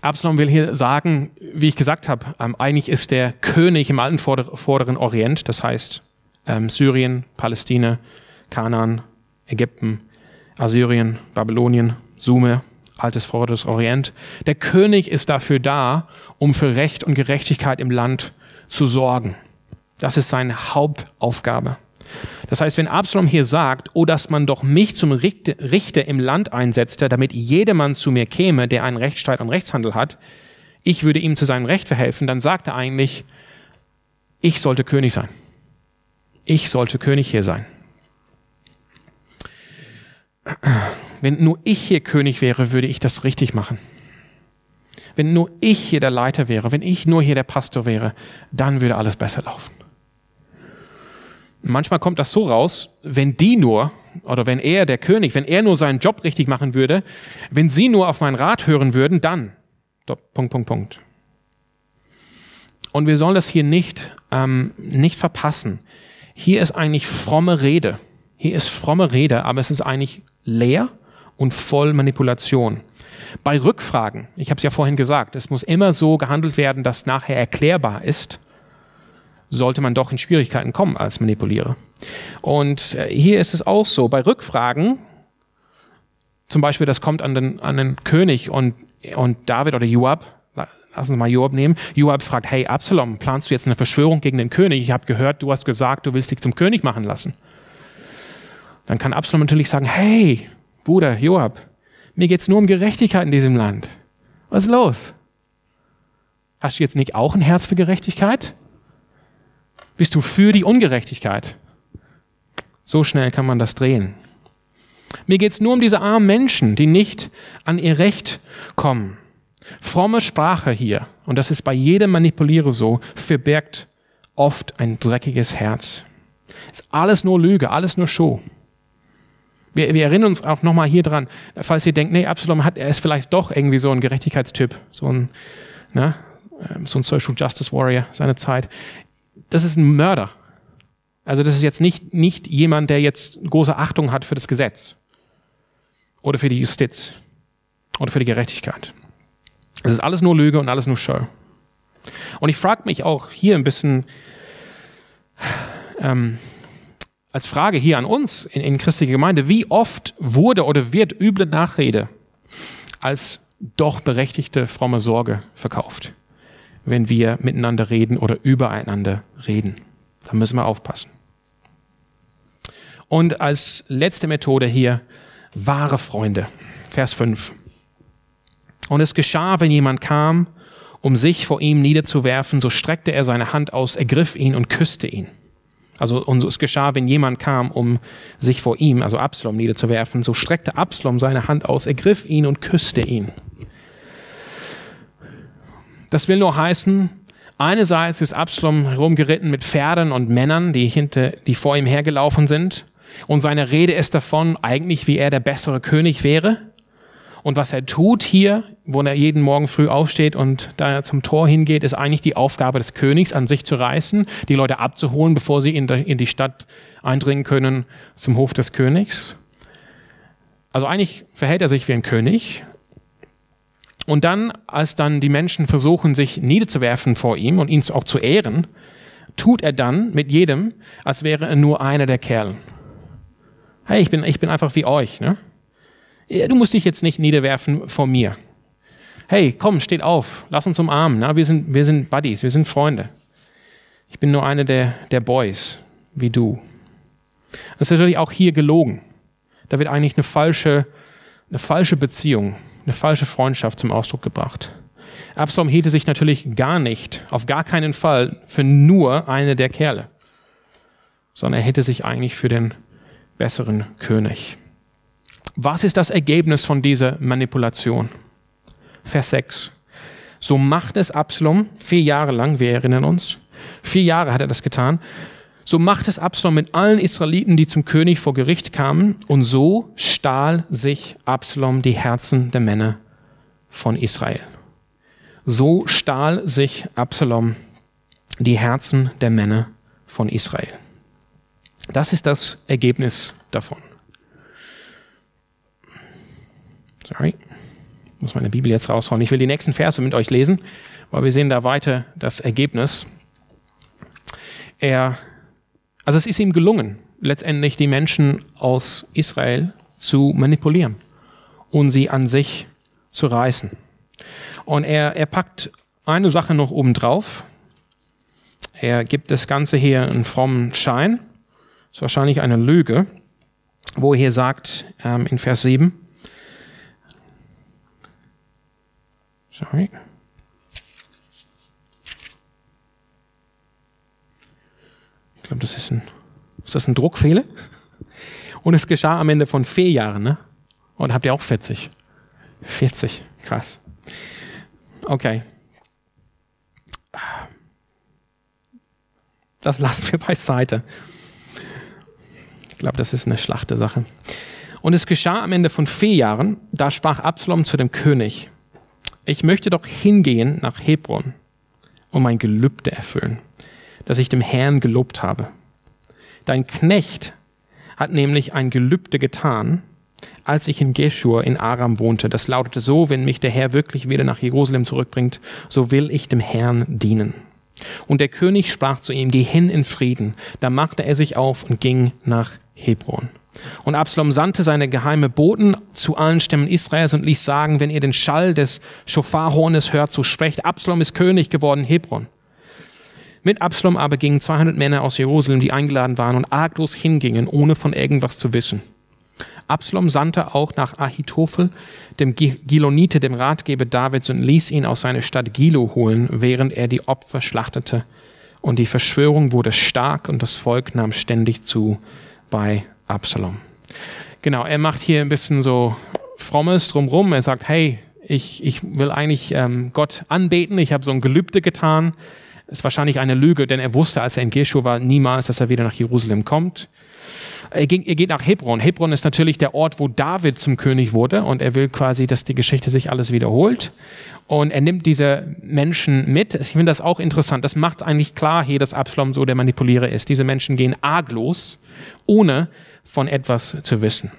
Absalom will hier sagen, wie ich gesagt habe, ähm, eigentlich ist der König im alten Vorder Vorderen Orient, das heißt ähm, Syrien, Palästina, Kanaan, Ägypten, Assyrien, Babylonien, Sumer, altes Vorderes Orient. Der König ist dafür da, um für Recht und Gerechtigkeit im Land zu sorgen. Das ist seine Hauptaufgabe. Das heißt, wenn Absalom hier sagt, oh, dass man doch mich zum Richter im Land einsetzte, damit jedermann zu mir käme, der einen Rechtsstreit und Rechtshandel hat, ich würde ihm zu seinem Recht verhelfen, dann sagt er eigentlich, ich sollte König sein. Ich sollte König hier sein. Wenn nur ich hier König wäre, würde ich das richtig machen. Wenn nur ich hier der Leiter wäre, wenn ich nur hier der Pastor wäre, dann würde alles besser laufen. Manchmal kommt das so raus, wenn die nur, oder wenn er, der König, wenn er nur seinen Job richtig machen würde, wenn sie nur auf meinen Rat hören würden, dann. Punkt, Punkt, Punkt. Und wir sollen das hier nicht, ähm, nicht verpassen. Hier ist eigentlich fromme Rede. Hier ist fromme Rede, aber es ist eigentlich leer und voll Manipulation. Bei Rückfragen, ich habe es ja vorhin gesagt, es muss immer so gehandelt werden, dass nachher erklärbar ist sollte man doch in Schwierigkeiten kommen als Manipulierer. Und äh, hier ist es auch so, bei Rückfragen, zum Beispiel, das kommt an den, an den König und, und David oder Joab, lass uns mal Joab nehmen. Joab fragt, hey Absalom, planst du jetzt eine Verschwörung gegen den König? Ich habe gehört, du hast gesagt, du willst dich zum König machen lassen. Dann kann Absalom natürlich sagen, hey, Bruder Joab, mir geht's nur um Gerechtigkeit in diesem Land. Was ist los? Hast du jetzt nicht auch ein Herz für Gerechtigkeit? Bist du für die Ungerechtigkeit? So schnell kann man das drehen. Mir geht es nur um diese armen Menschen, die nicht an ihr Recht kommen. Fromme Sprache hier, und das ist bei jedem Manipulierer so, verbirgt oft ein dreckiges Herz. Ist alles nur Lüge, alles nur Show. Wir, wir erinnern uns auch nochmal hier dran, falls ihr denkt, nee, Absalom hat, er ist vielleicht doch irgendwie so ein Gerechtigkeitstyp, so ein, ne, ähm, so ein Social Justice Warrior seiner Zeit das ist ein Mörder. Also das ist jetzt nicht, nicht jemand, der jetzt große Achtung hat für das Gesetz oder für die Justiz oder für die Gerechtigkeit. Es ist alles nur Lüge und alles nur Show. Und ich frage mich auch hier ein bisschen ähm, als Frage hier an uns in, in christlicher Gemeinde, wie oft wurde oder wird üble Nachrede als doch berechtigte fromme Sorge verkauft? wenn wir miteinander reden oder übereinander reden. Da müssen wir aufpassen. Und als letzte Methode hier, wahre Freunde. Vers 5. Und es geschah, wenn jemand kam, um sich vor ihm niederzuwerfen, so streckte er seine Hand aus, ergriff ihn und küsste ihn. Also und es geschah, wenn jemand kam, um sich vor ihm, also Absalom, niederzuwerfen, so streckte Absalom seine Hand aus, ergriff ihn und küsste ihn. Das will nur heißen, einerseits ist Absalom herumgeritten mit Pferden und Männern, die, hinter, die vor ihm hergelaufen sind. Und seine Rede ist davon, eigentlich wie er der bessere König wäre. Und was er tut hier, wo er jeden Morgen früh aufsteht und da zum Tor hingeht, ist eigentlich die Aufgabe des Königs, an sich zu reißen, die Leute abzuholen, bevor sie in die Stadt eindringen können zum Hof des Königs. Also eigentlich verhält er sich wie ein König. Und dann, als dann die Menschen versuchen, sich niederzuwerfen vor ihm und ihn auch zu ehren, tut er dann mit jedem, als wäre er nur einer der Kerlen. Hey, ich bin, ich bin einfach wie euch. Ne? Du musst dich jetzt nicht niederwerfen vor mir. Hey, komm, steht auf, lass uns umarmen. Na, wir, sind, wir sind Buddies, wir sind Freunde. Ich bin nur einer der, der Boys, wie du. Das ist natürlich auch hier gelogen. Da wird eigentlich eine falsche, eine falsche Beziehung, eine falsche Freundschaft zum Ausdruck gebracht. Absalom hielte sich natürlich gar nicht, auf gar keinen Fall, für nur eine der Kerle, sondern er hätte sich eigentlich für den besseren König. Was ist das Ergebnis von dieser Manipulation? Vers 6. So macht es Absalom vier Jahre lang, wir erinnern uns. Vier Jahre hat er das getan. So macht es Absalom mit allen Israeliten, die zum König vor Gericht kamen. Und so stahl sich Absalom die Herzen der Männer von Israel. So stahl sich Absalom die Herzen der Männer von Israel. Das ist das Ergebnis davon. Sorry. Muss meine Bibel jetzt raushauen. Ich will die nächsten Verse mit euch lesen, weil wir sehen da weiter das Ergebnis. Er, also es ist ihm gelungen, letztendlich die Menschen aus Israel zu manipulieren und sie an sich zu reißen. Und er, er packt eine Sache noch oben drauf. Er gibt das Ganze hier einen frommen Schein. Das ist wahrscheinlich eine Lüge, wo er hier sagt ähm, in Vers 7, Sorry. Ich glaube, das ist ein, ist das ein Druckfehler? Und es geschah am Ende von vier Jahren, ne? Und habt ihr auch 40? 40, krass. Okay. Das lassen wir beiseite. Ich glaube, das ist eine schlachte Sache. Und es geschah am Ende von vier Jahren, da sprach Absalom zu dem König, ich möchte doch hingehen nach Hebron und mein Gelübde erfüllen, das ich dem Herrn gelobt habe. Dein Knecht hat nämlich ein Gelübde getan, als ich in Geshur in Aram wohnte. Das lautete so, wenn mich der Herr wirklich wieder nach Jerusalem zurückbringt, so will ich dem Herrn dienen. Und der König sprach zu ihm, geh hin in Frieden. Da machte er sich auf und ging nach Hebron. Und Absalom sandte seine geheime Boten zu allen Stämmen Israels und ließ sagen, wenn ihr den Schall des Schofarhornes hört, so sprecht, Absalom ist König geworden, Hebron. Mit Absalom aber gingen 200 Männer aus Jerusalem, die eingeladen waren und arglos hingingen, ohne von irgendwas zu wissen. Absalom sandte auch nach Ahitophel, dem Gilonite, dem Ratgeber Davids, und ließ ihn aus seiner Stadt Gilo holen, während er die Opfer schlachtete. Und die Verschwörung wurde stark und das Volk nahm ständig zu bei Absalom. Genau, er macht hier ein bisschen so frommes drumrum. Er sagt, hey, ich, ich will eigentlich ähm, Gott anbeten, ich habe so ein Gelübde getan. Ist wahrscheinlich eine Lüge, denn er wusste, als er in Geshur war, niemals, dass er wieder nach Jerusalem kommt. Er, ging, er geht nach Hebron. Hebron ist natürlich der Ort, wo David zum König wurde und er will quasi, dass die Geschichte sich alles wiederholt. Und er nimmt diese Menschen mit. Ich finde das auch interessant. Das macht eigentlich klar hier, dass Absalom so der Manipulierer ist. Diese Menschen gehen arglos, ohne von etwas zu wissen.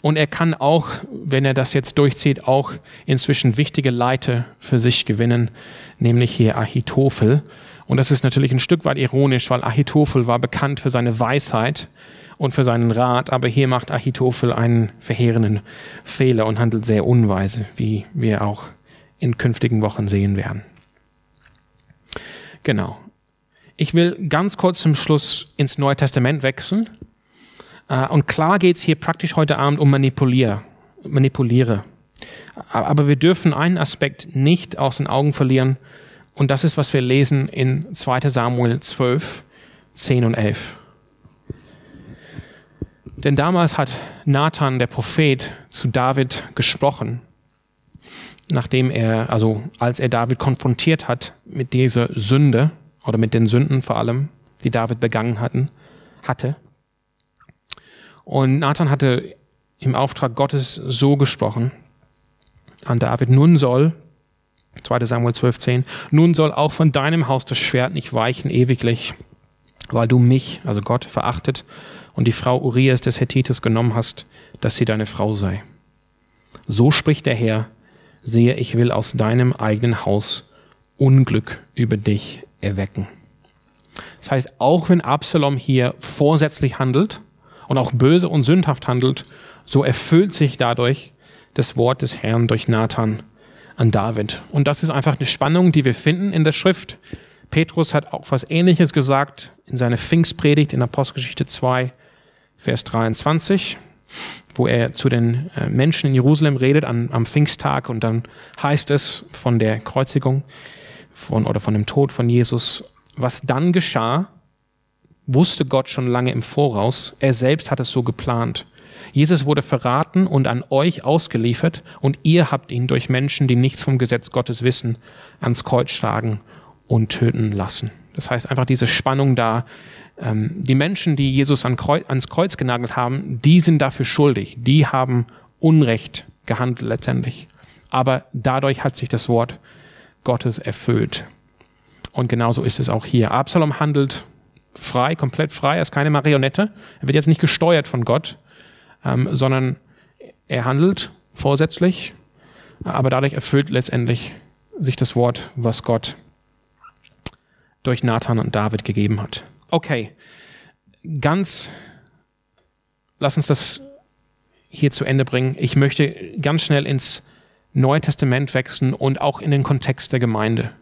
Und er kann auch, wenn er das jetzt durchzieht, auch inzwischen wichtige Leiter für sich gewinnen, nämlich hier Ahitophel. Und das ist natürlich ein Stück weit ironisch, weil Ahitophel war bekannt für seine Weisheit und für seinen Rat, aber hier macht Ahitophel einen verheerenden Fehler und handelt sehr unweise, wie wir auch in künftigen Wochen sehen werden. Genau. Ich will ganz kurz zum Schluss ins Neue Testament wechseln. Äh, und klar geht's hier praktisch heute Abend um Manipulier, Manipuliere. Aber wir dürfen einen Aspekt nicht aus den Augen verlieren. Und das ist, was wir lesen in 2 Samuel 12, 10 und 11. Denn damals hat Nathan, der Prophet, zu David gesprochen, nachdem er, also als er David konfrontiert hat mit dieser Sünde oder mit den Sünden vor allem, die David begangen hatten, hatte. Und Nathan hatte im Auftrag Gottes so gesprochen an David, nun soll, 2 Samuel 12,10, nun soll auch von deinem Haus das Schwert nicht weichen ewiglich, weil du mich, also Gott, verachtet und die Frau Urias des Hethites genommen hast, dass sie deine Frau sei. So spricht der Herr, sehe, ich will aus deinem eigenen Haus Unglück über dich erwecken. Das heißt, auch wenn Absalom hier vorsätzlich handelt und auch böse und sündhaft handelt, so erfüllt sich dadurch das Wort des Herrn durch Nathan an David. Und das ist einfach eine Spannung, die wir finden in der Schrift. Petrus hat auch was Ähnliches gesagt in seiner Pfingstpredigt in Apostelgeschichte 2, Vers 23, wo er zu den äh, Menschen in Jerusalem redet an, am Pfingsttag und dann heißt es von der Kreuzigung von, oder von dem Tod von Jesus, was dann geschah, wusste Gott schon lange im Voraus. Er selbst hat es so geplant. Jesus wurde verraten und an euch ausgeliefert und ihr habt ihn durch Menschen, die nichts vom Gesetz Gottes wissen, ans Kreuz schlagen und töten lassen. Das heißt einfach diese Spannung da, ähm, die Menschen, die Jesus ans Kreuz genagelt haben, die sind dafür schuldig. Die haben Unrecht gehandelt letztendlich. Aber dadurch hat sich das Wort Gottes erfüllt. Und genauso ist es auch hier. Absalom handelt frei, komplett frei, er ist keine Marionette. Er wird jetzt nicht gesteuert von Gott, ähm, sondern er handelt vorsätzlich, aber dadurch erfüllt letztendlich sich das Wort, was Gott durch Nathan und David gegeben hat. Okay, ganz, lass uns das hier zu Ende bringen. Ich möchte ganz schnell ins Neue Testament wechseln und auch in den Kontext der Gemeinde.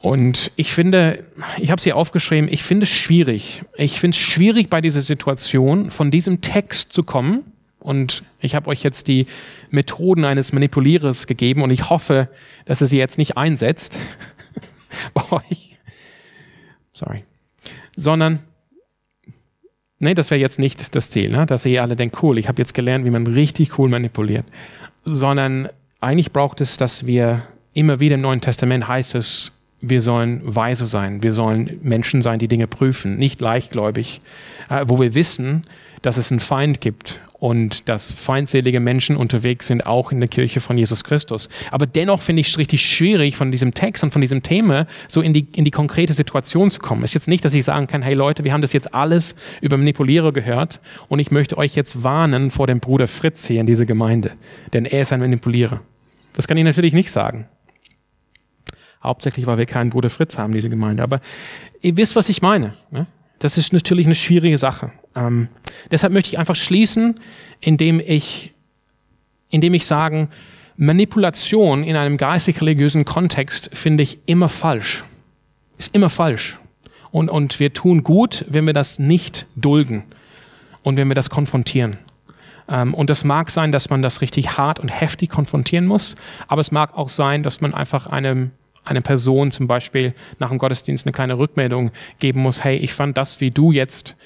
Und ich finde, ich habe sie aufgeschrieben, ich finde es schwierig. Ich finde es schwierig bei dieser Situation, von diesem Text zu kommen. Und ich habe euch jetzt die Methoden eines Manipulierers gegeben und ich hoffe, dass er sie jetzt nicht einsetzt bei euch. Sorry sondern nee, das wäre jetzt nicht das Ziel, ne? dass ihr alle denkt, cool, ich habe jetzt gelernt, wie man richtig cool manipuliert, sondern eigentlich braucht es, dass wir immer wieder im Neuen Testament heißt es, wir sollen weise sein, wir sollen Menschen sein, die Dinge prüfen, nicht leichtgläubig, äh, wo wir wissen, dass es einen Feind gibt und dass feindselige Menschen unterwegs sind, auch in der Kirche von Jesus Christus. Aber dennoch finde ich es richtig schwierig, von diesem Text und von diesem Thema so in die, in die konkrete Situation zu kommen. Es ist jetzt nicht, dass ich sagen kann, hey Leute, wir haben das jetzt alles über Manipulierer gehört und ich möchte euch jetzt warnen vor dem Bruder Fritz hier in dieser Gemeinde, denn er ist ein Manipulierer. Das kann ich natürlich nicht sagen. Hauptsächlich, weil wir keinen Bruder Fritz haben, diese Gemeinde. Aber ihr wisst, was ich meine. Ne? Das ist natürlich eine schwierige Sache. Ähm, deshalb möchte ich einfach schließen, indem ich, indem ich sagen, Manipulation in einem geistig-religiösen Kontext finde ich immer falsch. Ist immer falsch. Und, und wir tun gut, wenn wir das nicht dulden und wenn wir das konfrontieren. Ähm, und es mag sein, dass man das richtig hart und heftig konfrontieren muss, aber es mag auch sein, dass man einfach einem eine Person zum Beispiel nach dem Gottesdienst eine kleine Rückmeldung geben muss, hey, ich fand das, wie du jetzt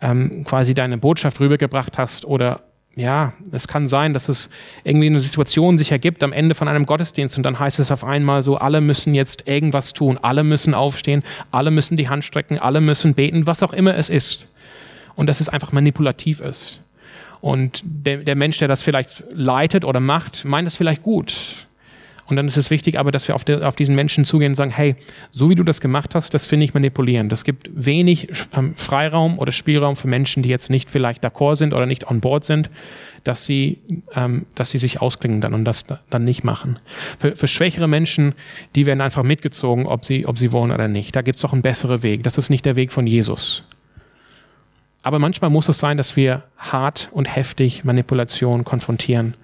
ähm, quasi deine Botschaft rübergebracht hast oder ja, es kann sein, dass es irgendwie eine Situation sich ergibt am Ende von einem Gottesdienst und dann heißt es auf einmal so, alle müssen jetzt irgendwas tun, alle müssen aufstehen, alle müssen die Hand strecken, alle müssen beten, was auch immer es ist. Und dass es einfach manipulativ ist. Und der, der Mensch, der das vielleicht leitet oder macht, meint es vielleicht gut. Und dann ist es wichtig aber, dass wir auf, de, auf diesen Menschen zugehen und sagen, hey, so wie du das gemacht hast, das finde ich manipulierend. Es gibt wenig ähm, Freiraum oder Spielraum für Menschen, die jetzt nicht vielleicht d'accord sind oder nicht on board sind, dass sie, ähm, dass sie sich ausklingen dann und das dann nicht machen. Für, für schwächere Menschen, die werden einfach mitgezogen, ob sie, ob sie wollen oder nicht. Da gibt es doch einen besseren Weg. Das ist nicht der Weg von Jesus. Aber manchmal muss es sein, dass wir hart und heftig Manipulation konfrontieren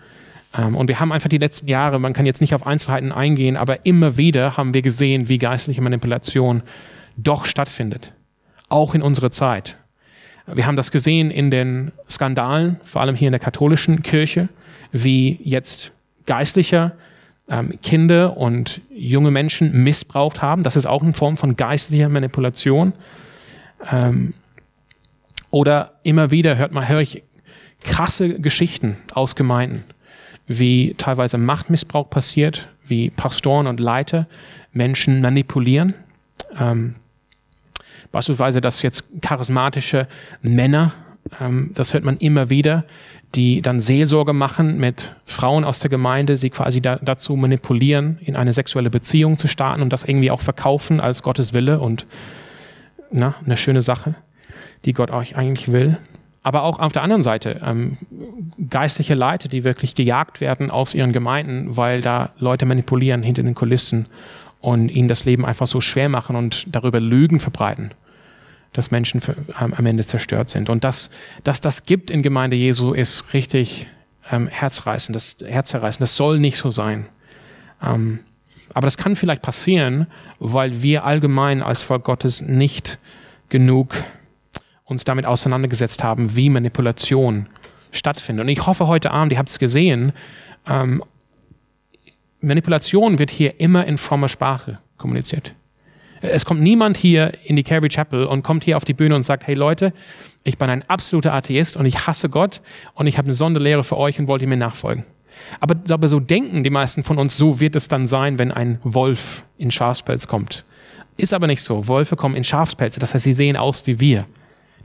und wir haben einfach die letzten Jahre, man kann jetzt nicht auf Einzelheiten eingehen, aber immer wieder haben wir gesehen, wie geistliche Manipulation doch stattfindet. Auch in unserer Zeit. Wir haben das gesehen in den Skandalen, vor allem hier in der katholischen Kirche, wie jetzt Geistliche ähm, Kinder und junge Menschen missbraucht haben. Das ist auch eine Form von geistlicher Manipulation. Ähm, oder immer wieder hört man, höre ich krasse Geschichten aus Gemeinden, wie teilweise Machtmissbrauch passiert, wie Pastoren und Leiter Menschen manipulieren. Ähm, beispielsweise, dass jetzt charismatische Männer, ähm, das hört man immer wieder, die dann Seelsorge machen mit Frauen aus der Gemeinde, sie quasi da, dazu manipulieren, in eine sexuelle Beziehung zu starten und das irgendwie auch verkaufen als Gottes Wille und na, eine schöne Sache, die Gott euch eigentlich will. Aber auch auf der anderen Seite ähm, geistliche Leute, die wirklich gejagt werden aus ihren Gemeinden, weil da Leute manipulieren hinter den Kulissen und ihnen das Leben einfach so schwer machen und darüber Lügen verbreiten dass Menschen für, ähm, am Ende zerstört sind. Und dass, dass das gibt in Gemeinde Jesu ist richtig ähm, herzreißend, das herzerreißend. Das soll nicht so sein. Ähm, aber das kann vielleicht passieren, weil wir allgemein als Volk Gottes nicht genug uns damit auseinandergesetzt haben, wie Manipulation stattfindet. Und ich hoffe heute Abend, ihr habt es gesehen, ähm, Manipulation wird hier immer in frommer Sprache kommuniziert. Es kommt niemand hier in die Calvary Chapel und kommt hier auf die Bühne und sagt, hey Leute, ich bin ein absoluter Atheist und ich hasse Gott und ich habe eine Sonderlehre für euch und wollt ihr mir nachfolgen. Aber, aber so denken die meisten von uns, so wird es dann sein, wenn ein Wolf in Schafspelz kommt. Ist aber nicht so. Wölfe kommen in Schafspelze, das heißt, sie sehen aus wie wir.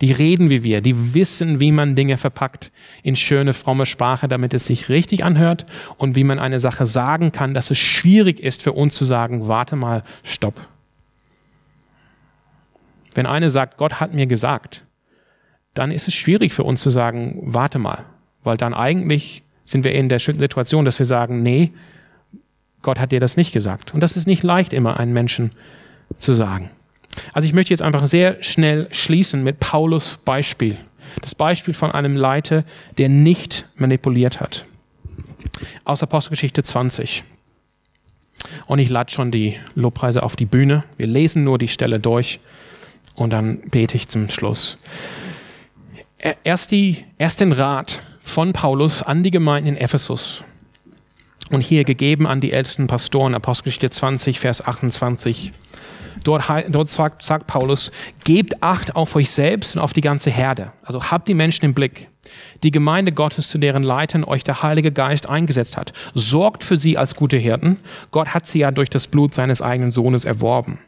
Die reden wie wir, die wissen, wie man Dinge verpackt in schöne, fromme Sprache, damit es sich richtig anhört und wie man eine Sache sagen kann, dass es schwierig ist für uns zu sagen, warte mal, stopp. Wenn eine sagt, Gott hat mir gesagt, dann ist es schwierig für uns zu sagen, warte mal, weil dann eigentlich sind wir in der Situation, dass wir sagen, nee, Gott hat dir das nicht gesagt. Und das ist nicht leicht immer einen Menschen zu sagen. Also ich möchte jetzt einfach sehr schnell schließen mit Paulus Beispiel. Das Beispiel von einem Leiter, der nicht manipuliert hat. Aus Apostelgeschichte 20. Und ich lade schon die Lobpreise auf die Bühne. Wir lesen nur die Stelle durch und dann bete ich zum Schluss. Erst, die, erst den Rat von Paulus an die Gemeinden in Ephesus und hier gegeben an die ältesten Pastoren, Apostelgeschichte 20, Vers 28. Dort, dort sagt, sagt Paulus, gebt Acht auf euch selbst und auf die ganze Herde. Also habt die Menschen im Blick. Die Gemeinde Gottes, zu deren Leitern euch der Heilige Geist eingesetzt hat. Sorgt für sie als gute Hirten. Gott hat sie ja durch das Blut seines eigenen Sohnes erworben.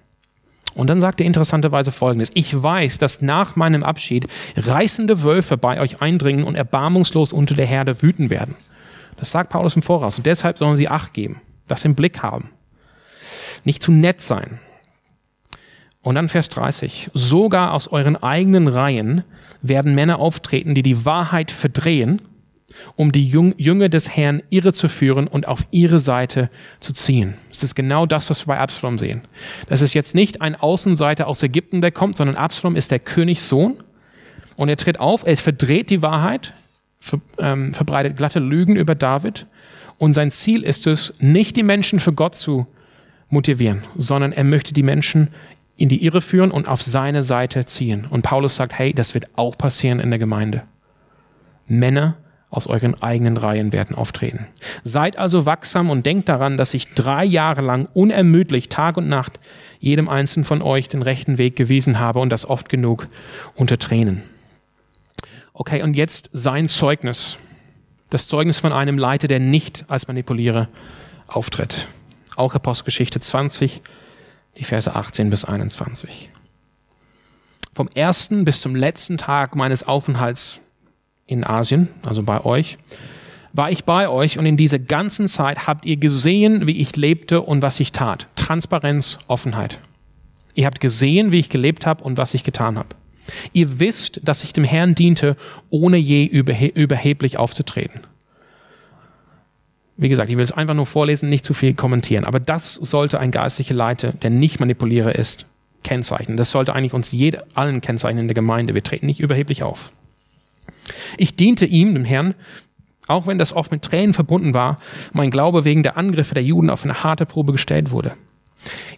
Und dann sagt er interessanterweise Folgendes. Ich weiß, dass nach meinem Abschied reißende Wölfe bei euch eindringen und erbarmungslos unter der Herde wüten werden. Das sagt Paulus im Voraus. Und deshalb sollen sie Acht geben, das im Blick haben. Nicht zu nett sein. Und dann Vers 30. Sogar aus euren eigenen Reihen werden Männer auftreten, die die Wahrheit verdrehen um die Jünger des Herrn irre zu führen und auf ihre Seite zu ziehen. Das ist genau das, was wir bei Absalom sehen. Das ist jetzt nicht ein Außenseiter aus Ägypten, der kommt, sondern Absalom ist der Königssohn und er tritt auf, er verdreht die Wahrheit, ähm, verbreitet glatte Lügen über David und sein Ziel ist es, nicht die Menschen für Gott zu motivieren, sondern er möchte die Menschen in die Irre führen und auf seine Seite ziehen. Und Paulus sagt, hey, das wird auch passieren in der Gemeinde. Männer aus euren eigenen Reihen werden auftreten. Seid also wachsam und denkt daran, dass ich drei Jahre lang unermüdlich Tag und Nacht jedem einzelnen von euch den rechten Weg gewiesen habe und das oft genug unter Tränen. Okay, und jetzt sein Zeugnis. Das Zeugnis von einem Leiter, der nicht als Manipulierer auftritt. Auch Apostelgeschichte 20, die Verse 18 bis 21. Vom ersten bis zum letzten Tag meines Aufenthalts in Asien, also bei euch, war ich bei euch und in dieser ganzen Zeit habt ihr gesehen, wie ich lebte und was ich tat. Transparenz, Offenheit. Ihr habt gesehen, wie ich gelebt habe und was ich getan habe. Ihr wisst, dass ich dem Herrn diente, ohne je überheblich aufzutreten. Wie gesagt, ich will es einfach nur vorlesen, nicht zu viel kommentieren. Aber das sollte ein geistlicher Leiter, der nicht Manipulierer ist, kennzeichnen. Das sollte eigentlich uns jede, allen kennzeichnen in der Gemeinde. Wir treten nicht überheblich auf. Ich diente ihm, dem Herrn, auch wenn das oft mit Tränen verbunden war, mein Glaube wegen der Angriffe der Juden auf eine harte Probe gestellt wurde.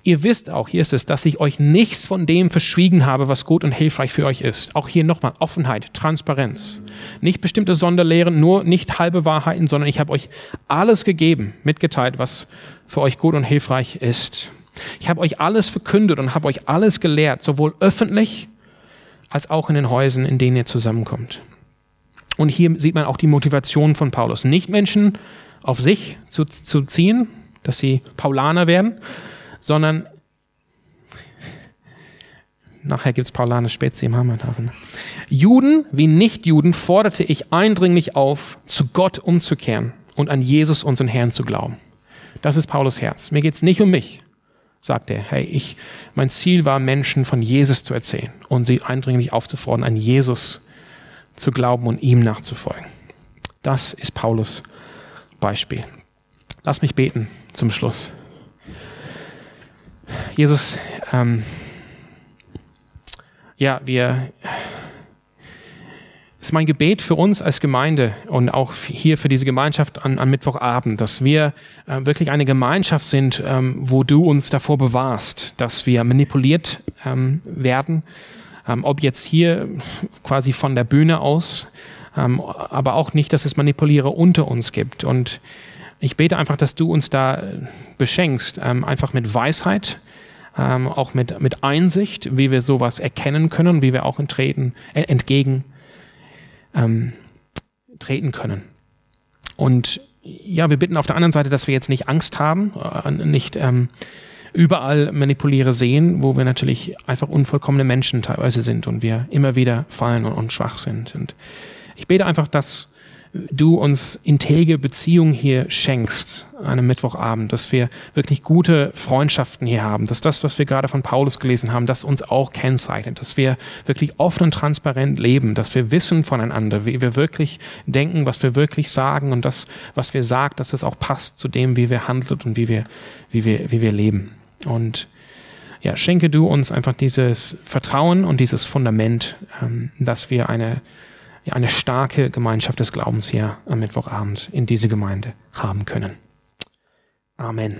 Ihr wisst auch, hier ist es, dass ich euch nichts von dem verschwiegen habe, was gut und hilfreich für euch ist. Auch hier nochmal Offenheit, Transparenz. Nicht bestimmte Sonderlehren, nur nicht halbe Wahrheiten, sondern ich habe euch alles gegeben, mitgeteilt, was für euch gut und hilfreich ist. Ich habe euch alles verkündet und habe euch alles gelehrt, sowohl öffentlich als auch in den Häusern, in denen ihr zusammenkommt. Und hier sieht man auch die Motivation von Paulus. Nicht Menschen auf sich zu, zu ziehen, dass sie Paulaner werden, sondern nachher gibt's Paulaner Spezi im Hammertafel. Juden wie Nichtjuden forderte ich eindringlich auf, zu Gott umzukehren und an Jesus, unseren Herrn, zu glauben. Das ist Paulus Herz. Mir geht's nicht um mich, sagt er. Hey, ich, mein Ziel war, Menschen von Jesus zu erzählen und sie eindringlich aufzufordern, an Jesus zu glauben und ihm nachzufolgen. Das ist Paulus Beispiel. Lass mich beten zum Schluss. Jesus, ähm, ja, wir, ist mein Gebet für uns als Gemeinde und auch hier für diese Gemeinschaft an, an Mittwochabend, dass wir äh, wirklich eine Gemeinschaft sind, ähm, wo du uns davor bewahrst, dass wir manipuliert ähm, werden, ähm, ob jetzt hier quasi von der Bühne aus, ähm, aber auch nicht, dass es Manipuliere unter uns gibt. Und ich bete einfach, dass du uns da beschenkst, ähm, einfach mit Weisheit, ähm, auch mit, mit Einsicht, wie wir sowas erkennen können, wie wir auch entreten, äh, entgegen ähm, treten können. Und ja, wir bitten auf der anderen Seite, dass wir jetzt nicht Angst haben, äh, nicht ähm, überall Manipuliere sehen, wo wir natürlich einfach unvollkommene Menschen teilweise sind und wir immer wieder fallen und, und schwach sind. Und ich bete einfach, dass du uns integre Beziehungen hier schenkst an einem Mittwochabend, dass wir wirklich gute Freundschaften hier haben, dass das, was wir gerade von Paulus gelesen haben, das uns auch kennzeichnet, dass wir wirklich offen und transparent leben, dass wir wissen voneinander, wie wir wirklich denken, was wir wirklich sagen und das, was wir sagen, dass es auch passt zu dem, wie wir handeln und wie wir, wie wir, wie wir leben. Und ja, schenke du uns einfach dieses Vertrauen und dieses Fundament, ähm, dass wir eine ja, eine starke Gemeinschaft des Glaubens hier am Mittwochabend in diese Gemeinde haben können. Amen.